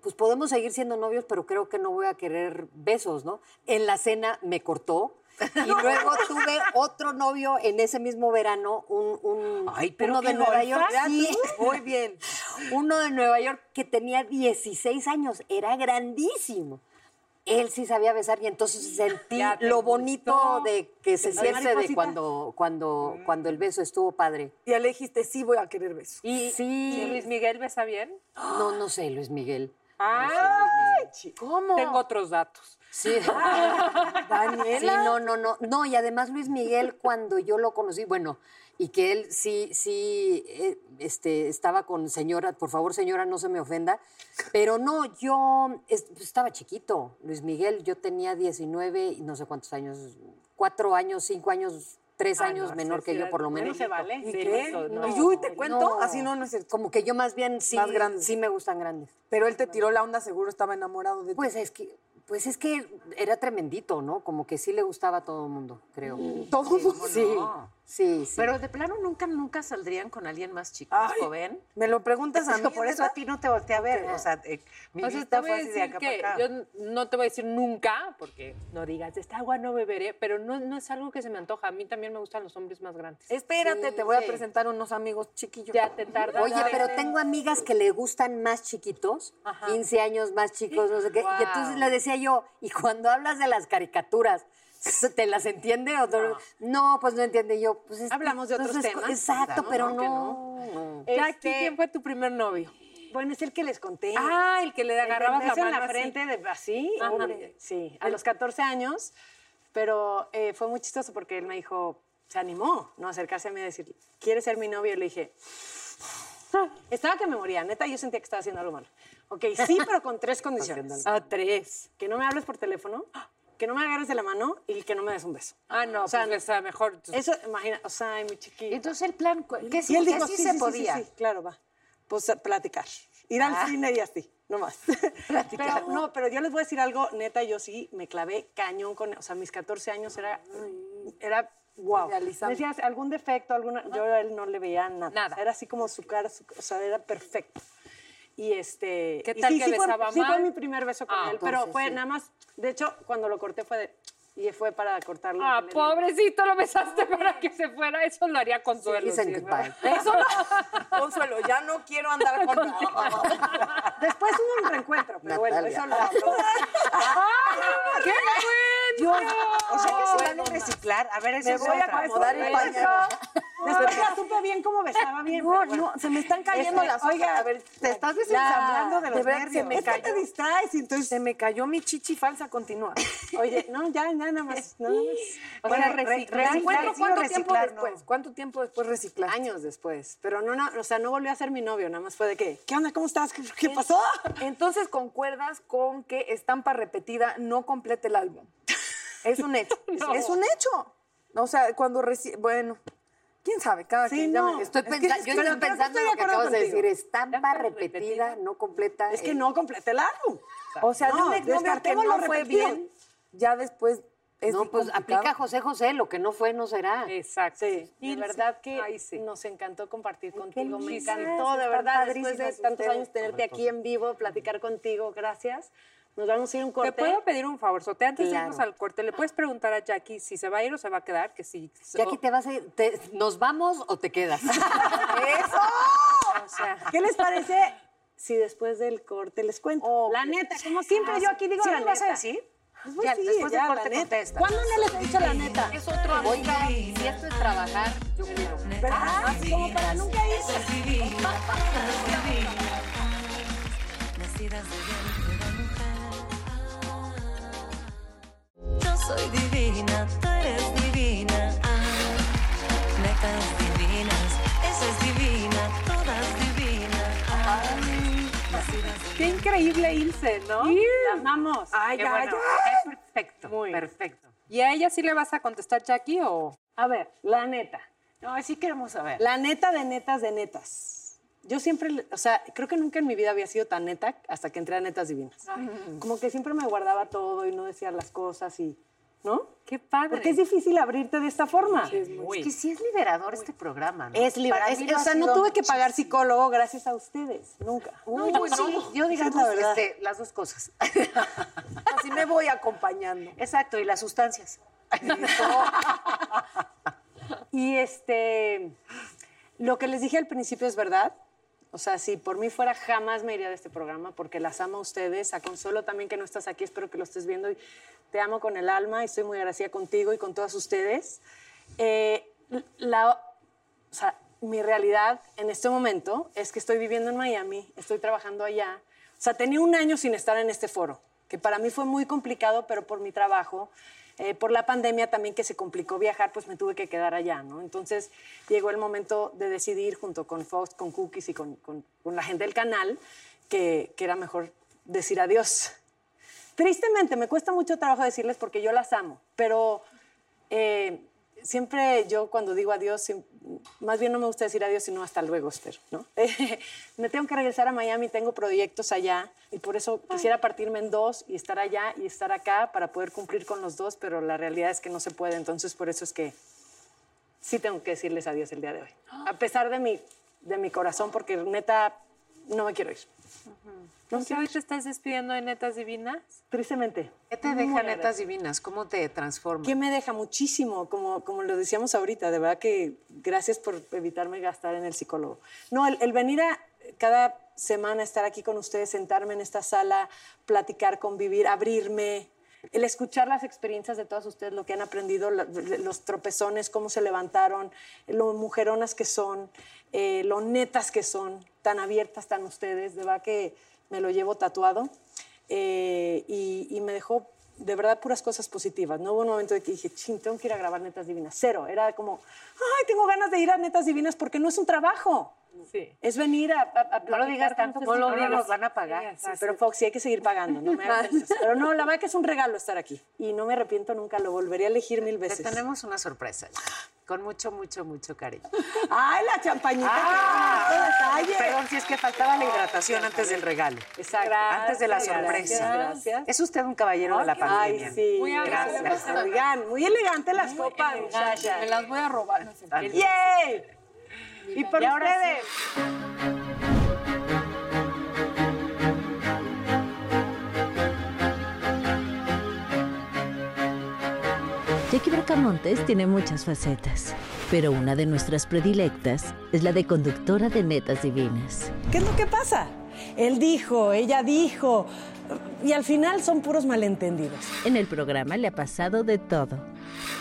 pues podemos seguir siendo novios, pero creo que no voy a querer besos, ¿no? En la cena me cortó. Y (laughs) luego tuve otro novio en ese mismo verano, un, un Ay, pero uno de Nueva. York. Sí, Muy bien. uno de Nueva York que tenía 16 años, era grandísimo. Él sí sabía besar y entonces sentí Ya lo bonito gustó. de que se siente de cuando, cuando, cuando el beso estuvo padre. Y ya le dijiste, sí, voy a querer beso. ¿Y, Sí. ¿y Luis Miguel besa bien? No, no sé, Luis Miguel. Ay, ¿Cómo? tengo otros datos. (laughs) Sí. Daniela. Sí, no, no, no. No, y además Luis Miguel, cuando yo lo conocí, bueno, y que él sí, sí, eh, este, estaba con señora, por favor, señora, no se me ofenda, pero no, yo es- pues, estaba chiquito, Luis Miguel, yo tenía 19 y no sé cuántos años, cuatro años, cinco años, tres Ah, años no, menor sí, que sí, yo, por lo No menos. se vale. ¿Y Sí, qué? no, no. ¿Y uy, te cuento? No. Así no, no es cierto. Como que yo más bien sí, Más grande. sí me gustan grandes. Pero él te tiró la onda, seguro estaba enamorado de ti. Pues es que, pues es que era tremendito, ¿no? Como que sí le gustaba a todo el mundo, creo. Todo mundo. Sí, no? Sí, sí. Pero de plano nunca, nunca saldrían con alguien más chico, Ay, joven. Me lo preguntas a mí. por eso a ti no te volteé a ver. O sea, eh, mi O sea, vista fue a así de decir acá que para acá. yo no te voy a decir nunca, porque no digas, de esta agua no beberé, pero no, no es algo que se me antoja. A mí también me gustan los hombres más grandes. Espérate, te voy a presentar unos amigos chiquillos. Ya te tardas. Oye, pero tengo amigas que le gustan más chiquitos, 15 años más chicos, no sé qué. Y entonces le decía yo, y cuando hablas de las caricaturas, ¿te las entiende o no? No, pues no entiende yo. Pues es Hablamos de otros temas. Exacto, ¿no? pero ¿Por qué no. no. Jackie, Este- ¿quién fue tu primer novio? Bueno, es el que les conté. Ah, el que le agarrabas la beso en mano la así. frente, de, así, Ajá. hombre, sí, a los 14 años, pero eh, fue muy chistoso porque él me dijo, se animó, ¿no? Acercarse a mí y decir, ¿quieres ser mi novio? Y le dije, "Ah". estaba que me moría, neta, yo sentía que estaba haciendo algo malo. Ok, sí, pero con tres (laughs) condiciones. A tres. Que no me hables por teléfono, que no me agarres de la mano y que no me des un beso. Ah, no, O sea, pues está mejor. Eso, imagina, o sea, muy chiquito. Entonces el plan, ¿qué Y sí, él ¿qué dijo, sí sí, se sí, podía? Sí, sí, claro, va. Pues platicar. Ir al cine y así, no más. (laughs) Pero, no, pero yo les voy a decir algo, neta, yo sí me clavé cañón con, o sea, mis 14 años era, era wow. Decías algún defecto, alguna, yo a él no le veía nada. Nada. Era así como su cara, su- o sea, era perfecto. Y este. ¿Qué y tal sí, que sí fue- besaba sí fue mal? mi primer beso con Ah, él, pero entonces fue sí. nada más. De hecho, cuando lo corté fue de. Y fue para cortarlo. Ah, pobrecito, lo besaste para que se fuera. Eso lo haría Consuelo. Sí, goodbye. (laughs) Eso no. Consuelo, ya no quiero andar con. (laughs) Después hubo un reencuentro, pero bueno, Natalia. eso lo hablo. ¡Qué bueno! O sea que se van a reciclar. A ver, esa Me es voy a acomodar el pañal. Después ya supe bien cómo besaba bien. No, bueno. no, se me están cayendo Este, las hojas. oiga, a ver, Te estás la- desensamblando de los verdad, nervios. Se me que te cayó. distraes entonces. Se me cayó mi chichi falsa, continúa. Oye, no, ya, ya, nada más. Nada más. O Bueno, sea, re- reciclar. ¿Reencuentro sí, cuánto reciclar, tiempo no. después? ¿Cuánto tiempo después reciclar? Años después. Pero no, no, o sea, no volvió a ser mi novio, nada más fue de que, ¿qué onda? ¿Cómo estás? ¿Qué, qué pasó? Entonces concuerdas con que estampa repetida no complete el álbum. Es un hecho. (laughs) Es un hecho. O sea, cuando reci- bueno, quién sabe, cada Sí, quien no. Estoy es que- yo estoy pero pensando en lo que acabas de decir, estampa repetida, repetida. no completa. Es que no completé el álbum. O sea, de No, un exnovio que descartemos no lo fue repetido. bien, ya después es no, pues complicado. aplica a José José, lo que no fue no será. Exacto. Sí, de verdad que Ay, sí. nos encantó compartir contigo. Me encantó, de verdad, después de tantos ustedes. años tenerte aquí en vivo, platicar contigo. Gracias. Nos vamos a ir a un ¿Te corte. puedo pedir un favor, Sote? Antes de irnos al corte, ¿le puedes preguntar a Jackie si se va a ir o se va a quedar? Que si... Jackie, ¿te vas a ir? te- ¿Nos vamos o te quedas? (laughs) ¡Eso! O sea, ¿Qué les parece si después del corte les cuento? la neta, como siempre yo aquí digo ¿Sí la me vas a neta. decir? Pues Ya, sí, después del ya, corte la neta. contestas. ¿Cuándo no les dicho la neta? es otro Oiga, si esto es trabajar, yo quiero. ¿Verdad? Como para nunca irse. Nacidas de Yo soy divina, tú eres divina, ah, netas divinas, esa es divina, todas divinas, ah, qué increíble Ilse, ¿no? La amamos. Ay, Qué ya, bueno. ya. Es perfecto, perfecto. ¿Y a ella sí le vas a contestar, Jackie, o...? A ver, la neta. No, sí queremos saber. La neta de netas de netas. Yo siempre, o sea, creo que nunca en mi vida había sido tan neta hasta que entré a Netas Divinas. Como que siempre me guardaba todo y no decía las cosas y, ¿no? ¡Qué padre! Porque es difícil abrirte de esta forma. Es que sí es liberador este programa, ¿no? Es es- lo o sea, no tuve que pagar psicólogo gracias a ustedes. Nunca. No, yo, sí, yo digamos la verdad. este, las dos cosas. (laughs) Así me voy acompañando. Exacto, y las sustancias. (laughs) Y este, lo que les dije al principio es verdad. O sea, si por mí fuera, jamás me iría de este programa porque las amo a ustedes. A Consuelo también que no estás aquí, espero que lo estés viendo. Y te amo con el alma y estoy muy agradecida contigo y con todas ustedes. Eh, la, o sea, mi realidad en este momento es que estoy viviendo en Miami, estoy trabajando allá. O sea, tenía un año sin estar en este foro, que para mí fue muy complicado, pero por mi trabajo, eh, por la pandemia también que se complicó viajar, pues me tuve que quedar allá, ¿no? Entonces llegó el momento de decidir junto con Fox, con Cookies y con, con- la gente del canal que, que era mejor decir adiós. Tristemente, me cuesta mucho trabajo decirles porque yo las amo, pero eh, siempre yo cuando digo adiós, más bien no me gusta decir adiós, sino hasta luego, Esther, ¿no? (laughs) me tengo que regresar a Miami, tengo proyectos allá y por eso quisiera partirme en dos y estar allá y estar acá para poder cumplir con los dos, pero la realidad es que no se puede, entonces por eso es que sí tengo que decirles adiós el día de hoy, a pesar de mi, de mi corazón, porque neta no me quiero ir. ¿No sé, hoy te estás despidiendo de Netas Divinas? Tristemente. ¿Qué te deja. Netas Divinas? ¿Cómo te transforma? ¿Qué me deja? Muchísimo, como, como lo decíamos ahorita, de verdad que gracias por evitarme gastar en el psicólogo. No, el, el venir a cada semana estar aquí con ustedes, sentarme en esta sala, platicar, convivir, abrirme, el escuchar las experiencias de todas ustedes, lo que han aprendido, los tropezones, cómo se levantaron, lo mujeronas que son, eh, lo netas que son, tan abiertas tan ustedes, de verdad que me lo llevo tatuado eh, y, y me dejó de verdad puras cosas positivas. No hubo un momento de que dije, ching, tengo que ir a grabar Netas Divinas. Cero. Era como, ay, tengo ganas de ir a Netas Divinas porque no es un trabajo. Sí. Es venir a, a, a No lo digas tanto, no lo ustedes. digas, nos van a pagar. Sí, pero Foxy, hay que seguir pagando. No (laughs) me. Pero no, la verdad que es un regalo estar aquí. Y no me arrepiento nunca, lo volvería a elegir mil Te veces. tenemos una sorpresa. Con mucho, mucho, mucho cariño. ¡Ay, la champañita! Ah, ¡Qué bonito detalle! Perdón, si es que faltaba la hidratación antes del regalo. Exacto. Antes de la sorpresa. Gracias. Es usted un caballero de la pandemia. Ay, sí. Muy amable. Gracias. Oigan, muy elegante las copas, muchachas. Me las voy a robar. no sé. ¡Yay! Y por Y ahora ustedes. Jackie Bracamontes tiene muchas facetas, pero una de nuestras predilectas es la de conductora de Netas Divinas. ¿Qué es lo que pasa? Él dijo, ella dijo, y al final son puros malentendidos. En el programa le ha pasado de todo.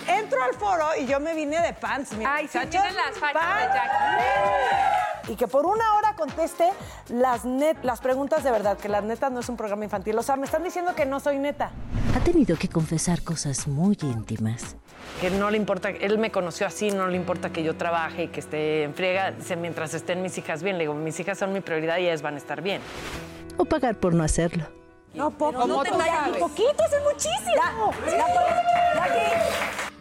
Entro al foro y yo me vine de pants. mira, Ay, sí, las fachas de pants. Jackie. Y que por una hora conteste las, net, las preguntas de verdad, que las netas no es un programa infantil. O sea, me están diciendo que no soy neta. Ha tenido que confesar cosas muy íntimas. que no le importa, él me conoció así, no le importa que yo trabaje y que esté en friega, dice, mientras estén mis hijas bien, le digo, mis hijas son mi prioridad y ellas van a estar bien. O pagar por no hacerlo. No, poco. ¿Cómo tú sabes? Poquito, es muchísimo.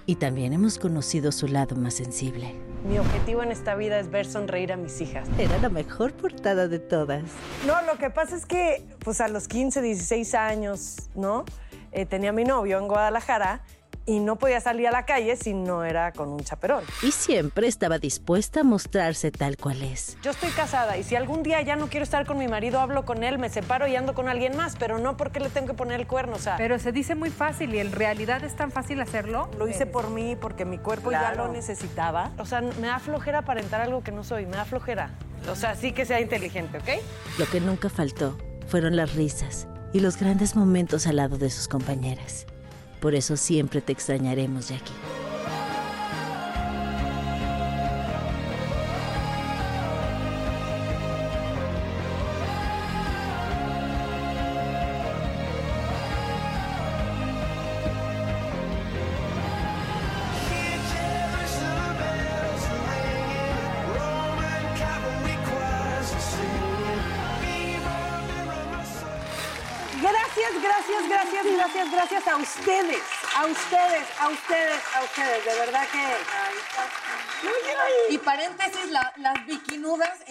Y también hemos conocido su lado más sensible. Mi objetivo en esta vida es ver sonreír a mis hijas. Era la mejor portada de todas. No, lo que pasa es que, pues a los 15, 16 años, ¿no? Eh, tenía a mi novio en Guadalajara y no podía salir a la calle si no era con un chaperón. Y siempre estaba dispuesta a mostrarse tal cual es. Yo estoy casada y si algún día ya no quiero estar con mi marido, hablo con él, me separo y ando con alguien más, pero no porque le tengo que poner el cuerno, o sea, Pero se dice muy fácil y en realidad es tan fácil hacerlo. lo hice por mí porque mi cuerpo ya lo necesitaba. O sea, me da flojera aparentar algo que no soy, me da flojera. O sea, sí que sea inteligente, ¿ok? Lo que nunca faltó fueron las risas y los grandes momentos al lado de sus compañeras. Por eso siempre te extrañaremos, Jackie.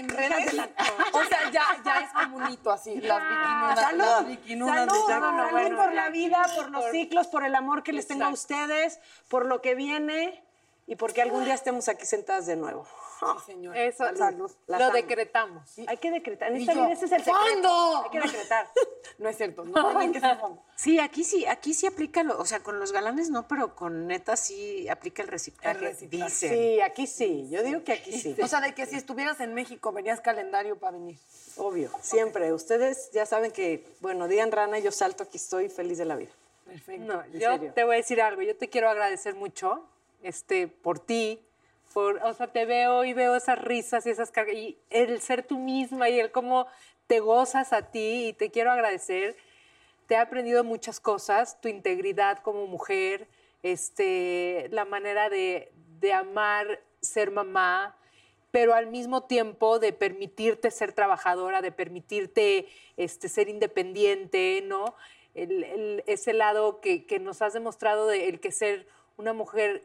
En redes. (laughs) O sea, ya, ya es como un hito así. Las bikinudas. las Salud, bikinudas salud, de salud Bueno, por la vida, por los por- ciclos, por el amor que les tengo a ustedes, por lo que viene y porque algún día estemos aquí sentadas de nuevo. Sí, señor. Eso Salud. Lo amo. decretamos. Hay que decretar. En esta vida ese es el secreto. ¡Fondo! Hay que decretar. (laughs) No es cierto, no tienen que ser. Sí, aquí sí, aquí sí aplica, lo, o sea, con los galanes no, pero con neta sí aplica el reciclaje. El reciclaje. dicen. Sí, aquí sí. Yo digo que aquí sí. O sea, de que si estuvieras en México venías calendario para venir. Obvio, siempre. Ustedes ya saben que, bueno, digan rana, yo salto, aquí estoy feliz de la vida. Perfecto. No, yo serio. te voy a decir algo. Yo te quiero agradecer mucho este, por ti. Por, o sea, te veo y veo esas risas y esas cargas. Y el ser tú misma y el cómo te gozas a ti. Y te quiero agradecer. Te he aprendido muchas cosas. Tu integridad como mujer, este, la manera de, de amar ser mamá, pero al mismo tiempo de permitirte ser trabajadora, de permitirte este, ser independiente, ¿no? El- el- ese lado que, que nos has demostrado de el que ser una mujer,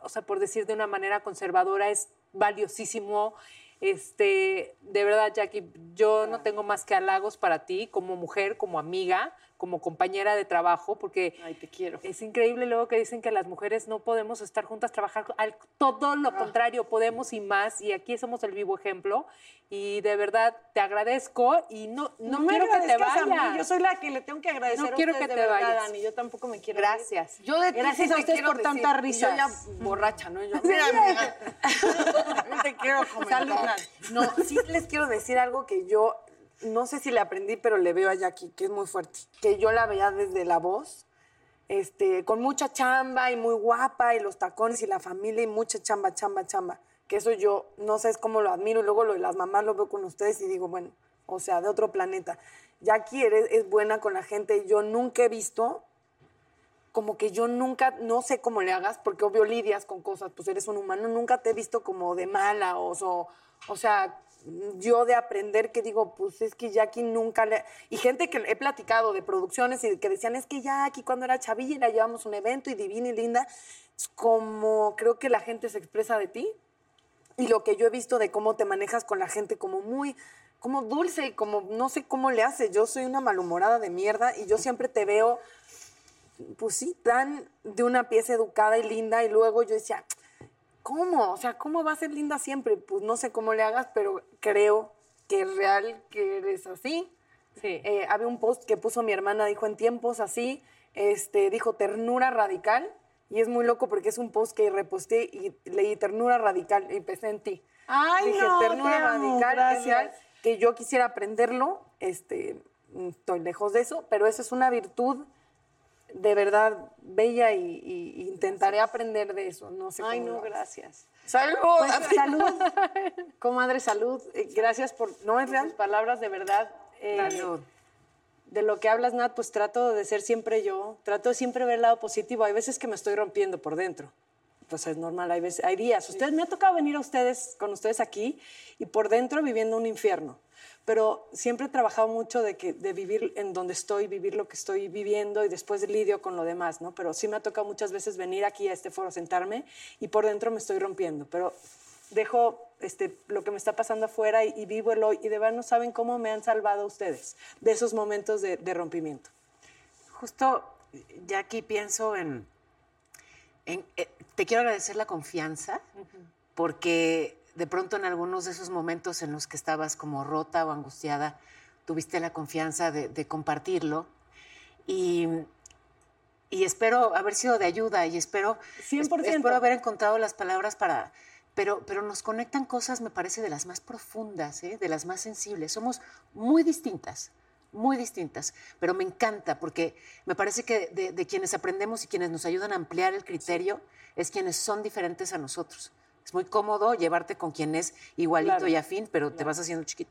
o sea, por decir de una manera conservadora, es valiosísimo. Este, de verdad, Jackie, yo no tengo más que halagos para ti como mujer, como amiga, como compañera de trabajo, porque Ay, te quiero. es increíble luego que dicen que las mujeres no podemos estar juntas, trabajar. Al, todo lo contrario, podemos y más. Y aquí somos el vivo ejemplo. Y de verdad te agradezco y no, no, me quiero que te agradezcas a mí, vayas. Yo soy la que le tengo que agradecer No a quiero que te verdad, vayas. Dani. Yo tampoco me quiero ir. Gracias. Yo de ti Gracias a te ustedes por tantas y Yo ya risas. borracha, ¿no? Yo, mira, amiga, (laughs) yo te quiero comentar. Salud. No, sí les quiero decir algo que yo no sé si le aprendí, pero le veo a Jackie, que es muy fuerte. Que yo la veía desde la voz, este, con mucha chamba y muy guapa, y los tacones y la familia, y mucha chamba, chamba, chamba. Que eso yo no sé es cómo lo admiro, y luego lo de las mamás lo veo con ustedes y digo, bueno, o sea, de otro planeta. Jackie eres, es buena con la gente, yo nunca he visto como que yo nunca, no sé cómo le hagas, porque obvio lidias con cosas, pues eres un humano, nunca te he visto como de mala, o, so- o sea, yo de aprender que digo, pues es que Jackie nunca le... Y gente que he platicado de producciones y que decían, es que Jackie cuando era chavilla la llevamos un evento y divina y linda, es como creo que la gente se expresa de ti y lo que yo he visto de cómo te manejas con la gente como muy como dulce y como no sé cómo le haces. Yo soy una malhumorada de mierda y yo siempre te veo pues sí, tan de una pieza educada y linda y luego yo decía, ¿cómo? O sea, ¿cómo va a ser linda siempre? Pues no sé cómo le hagas, pero creo que es real que eres así. Sí. Eh, había un post que puso mi hermana, dijo, en tiempos así, este, dijo ternura radical, y es muy loco porque es un post que reposté y leí ternura radical y empecé en ti. Ay, Dije, no, ternura te amo, radical, es gracias. real, que yo quisiera aprenderlo, este, estoy lejos de eso, pero eso es una virtud de verdad bella y, y- intentaré aprender de eso, no sé Ay, no, gracias. ¡Salud! Pues, (laughs) salud, comadre, salud. Eh, Gracias por, No, es real. tus palabras, de verdad. Eh, Salud. De lo que hablas, Nat, pues trato de ser siempre yo. Trato de siempre ver el lado positivo. Hay veces que me estoy rompiendo por dentro. Pues es normal, hay, veces, hay días. Ustedes, me ha tocado venir a ustedes, con ustedes aquí, y por dentro viviendo un infierno. Pero siempre he trabajado mucho de, que, de vivir en donde estoy, vivir lo que estoy viviendo y después lidio con lo demás, ¿no? Pero sí me ha tocado muchas veces venir aquí a este foro, sentarme y por dentro me estoy rompiendo. Pero dejo este, lo que me está pasando afuera y, vivo el hoy. Y de verdad no saben cómo me han salvado ustedes de esos momentos de, de rompimiento. Justo, ya aquí pienso en, en- eh, te quiero agradecer la confianza, porque de pronto en algunos de esos momentos en los que estabas como rota o angustiada, tuviste la confianza de, de compartirlo. Y, y espero haber sido de ayuda y espero, 100%. espero haber encontrado las palabras para... Pero, pero nos conectan cosas, me parece, de las más profundas, ¿eh? de las más sensibles. Somos muy distintas, muy distintas, pero me encanta porque me parece que de, de quienes aprendemos y quienes nos ayudan a ampliar el criterio es quienes son diferentes a nosotros. Es muy cómodo llevarte con quien es igualito Claro. y afín, pero te vas haciendo chiquito.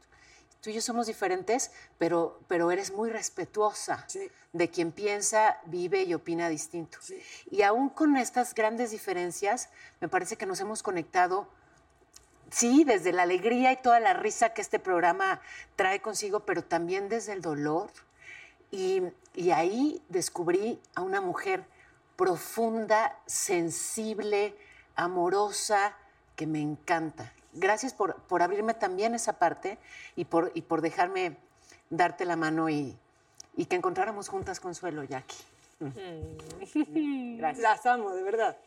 Tú y yo somos diferentes, pero, pero eres muy respetuosa Sí. de quien piensa, vive y opina distinto. Y aún con estas grandes diferencias, me parece que nos hemos conectado sí, desde la alegría y toda la risa que este programa trae consigo, pero también desde el dolor. Y, y ahí descubrí a una mujer profunda, sensible, amorosa, que me encanta. Gracias por, por abrirme también esa parte y por, y por dejarme darte la mano y, y que encontráramos juntas consuelo, Jackie. (laughs) Gracias. Las amo, de verdad.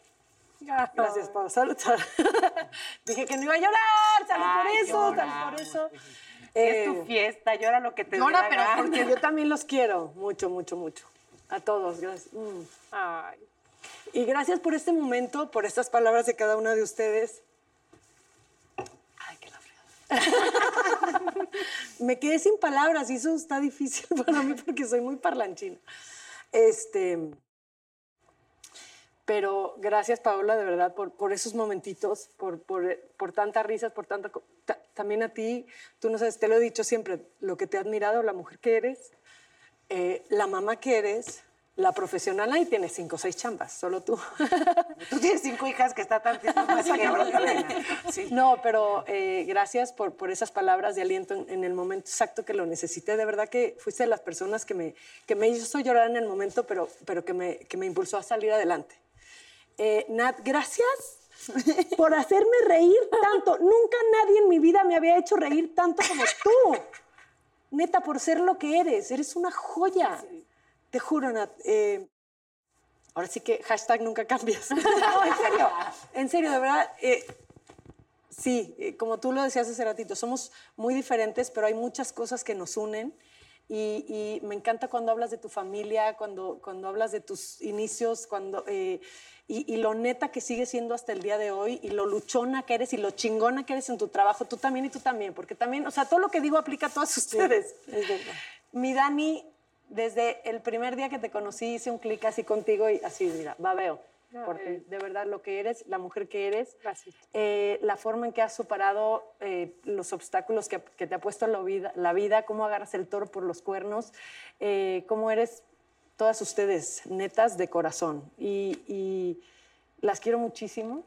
Gracias, Pau. Salud. salud. (laughs) Dije que no iba a llorar. Salud por eso, llora, salud por eso. Es tu Eh, fiesta, llora lo que te Llora, pero gana. porque yo (laughs) también los quiero. Mucho, mucho, mucho. A todos, gracias. Mm. Ay. Y gracias por este momento, por estas palabras de cada una de ustedes. Ay, qué la fregada. (laughs) Me quedé sin palabras y eso está difícil para mí porque soy muy parlanchina. Este, pero gracias, Paola, de verdad, por, por esos momentitos, por, por, por tantas risas, por tanta... ta- también a ti, tú no sabes, te lo he dicho siempre, lo que te he admirado, la mujer que eres, eh, la mamá que eres, la profesional, ahí tienes cinco o seis chambas, solo tú. Tú tienes cinco hijas que está tantito (laughs) más. Sí. No, pero eh, gracias por, por esas palabras de aliento en, en el momento exacto que lo necesité. De verdad que fuiste de las personas que me, que me hizo llorar en el momento, pero, pero que, me, que me impulsó a salir adelante. Eh, Nat, gracias (laughs) por hacerme reír tanto. Nunca nadie en mi vida me había hecho reír tanto como tú. Neta, por ser lo que eres. Eres una joya. Te juro, Nat. eh, ahora sí que hashtag nunca cambias. (laughs) (laughs) no, en serio. En serio, de verdad. eh, Sí, como tú lo decías hace ratito, somos muy diferentes, pero hay muchas cosas que nos unen. Y, y me encanta cuando hablas de tu familia, cuando, cuando hablas de tus inicios, cuando, eh, y, y lo neta que sigues siendo hasta el día de hoy, y lo luchona que eres, y lo chingona que eres en tu trabajo, tú también y tú también, porque también, o sea, todo lo que digo aplica a todos ustedes. Es verdad. Mi Dani, desde el primer día que te conocí, hice un clic así contigo y así, mira, babeo. Porque de verdad lo que eres, la mujer que eres, eh, la forma en que has superado eh, los obstáculos que, que te ha puesto la vida, la vida, cómo agarras el toro por los cuernos, eh, cómo eres todas ustedes netas de corazón. Y, y las quiero muchísimo.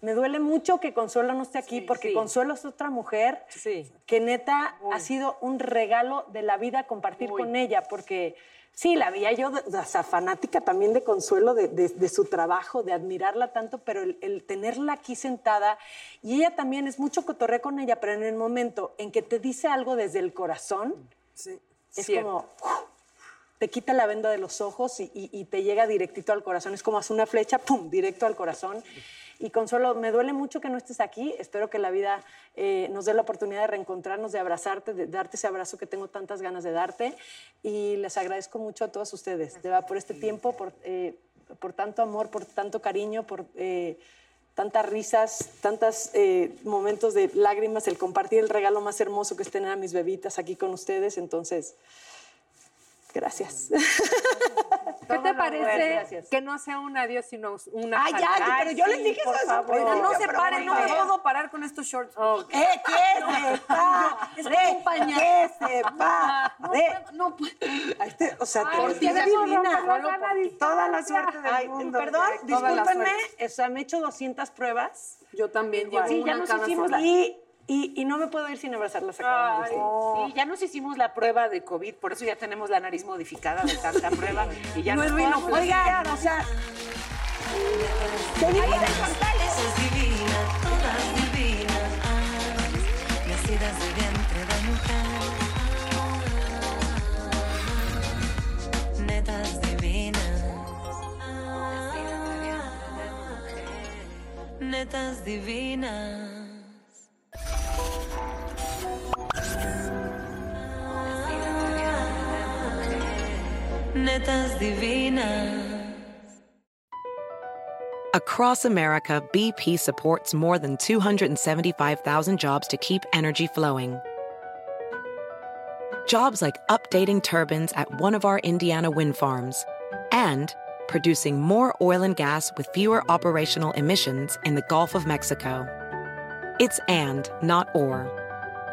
Me duele mucho que Consuelo no esté aquí porque sí. Consuelo es otra mujer Sí. que neta ha sido un regalo de la vida compartir con ella, porque sí, la veía yo, o sea, fanática también de Consuelo, de, de- de su trabajo, de admirarla tanto, pero el, el tenerla aquí sentada, y ella también es mucho cotorreo con ella, pero en el momento en que te dice algo desde el corazón, es Cierto. como... ¡uf! Te quita la venda de los ojos y, te llega directito al corazón. Es como hacer una flecha, ¡pum!, directo al corazón. Y Consuelo, me duele mucho que no estés aquí. Espero que la vida eh, nos dé la oportunidad de reencontrarnos, de abrazarte, de darte ese abrazo que tengo tantas ganas de darte. Y les agradezco mucho a todos ustedes, de por este tiempo, por, eh, por tanto amor, por tanto cariño, por... eh, tantas risas, tantos momentos de lágrimas, el compartir el regalo más hermoso que es tener a mis bebitas aquí con ustedes. Entonces, gracias. ¿Qué te parece Gracias. que no sea un adiós, sino una Ay, ya, pero yo les dije por eso. favor. Oigan, no se paren, no me puedo parar con estos shorts. ¡Eh, que (laughs) sepa! (laughs) Es ¡Eh, como un pañal. (laughs) No ¡Eh! puedo, no puedo. a este- o sea, te Ay, ves sí, divina. no Toda la suerte del Ay, mundo. perdón, la discúlpenme, o sea, me he hecho 200 pruebas Yo también llevo Sí, ya una nos cada hicimos y, y, y no me puedo ir sin abrazarlas a cada una de ustedes. Sí, ya nos hicimos la prueba de COVID, por eso ya tenemos la nariz modificada de tanta prueba y ya (laughs) No nos es vino, oigan, o sea, Esa es divina, todas divinas, nacidas de vientre de mujer. Netas divinas, netas divinas. Netas divinas. Across America, BP supports more than 275,000 jobs to keep energy flowing. Jobs like updating turbines at one of our Indiana wind farms and producing more oil and gas with fewer operational emissions in the Gulf of Mexico. It's and, not or.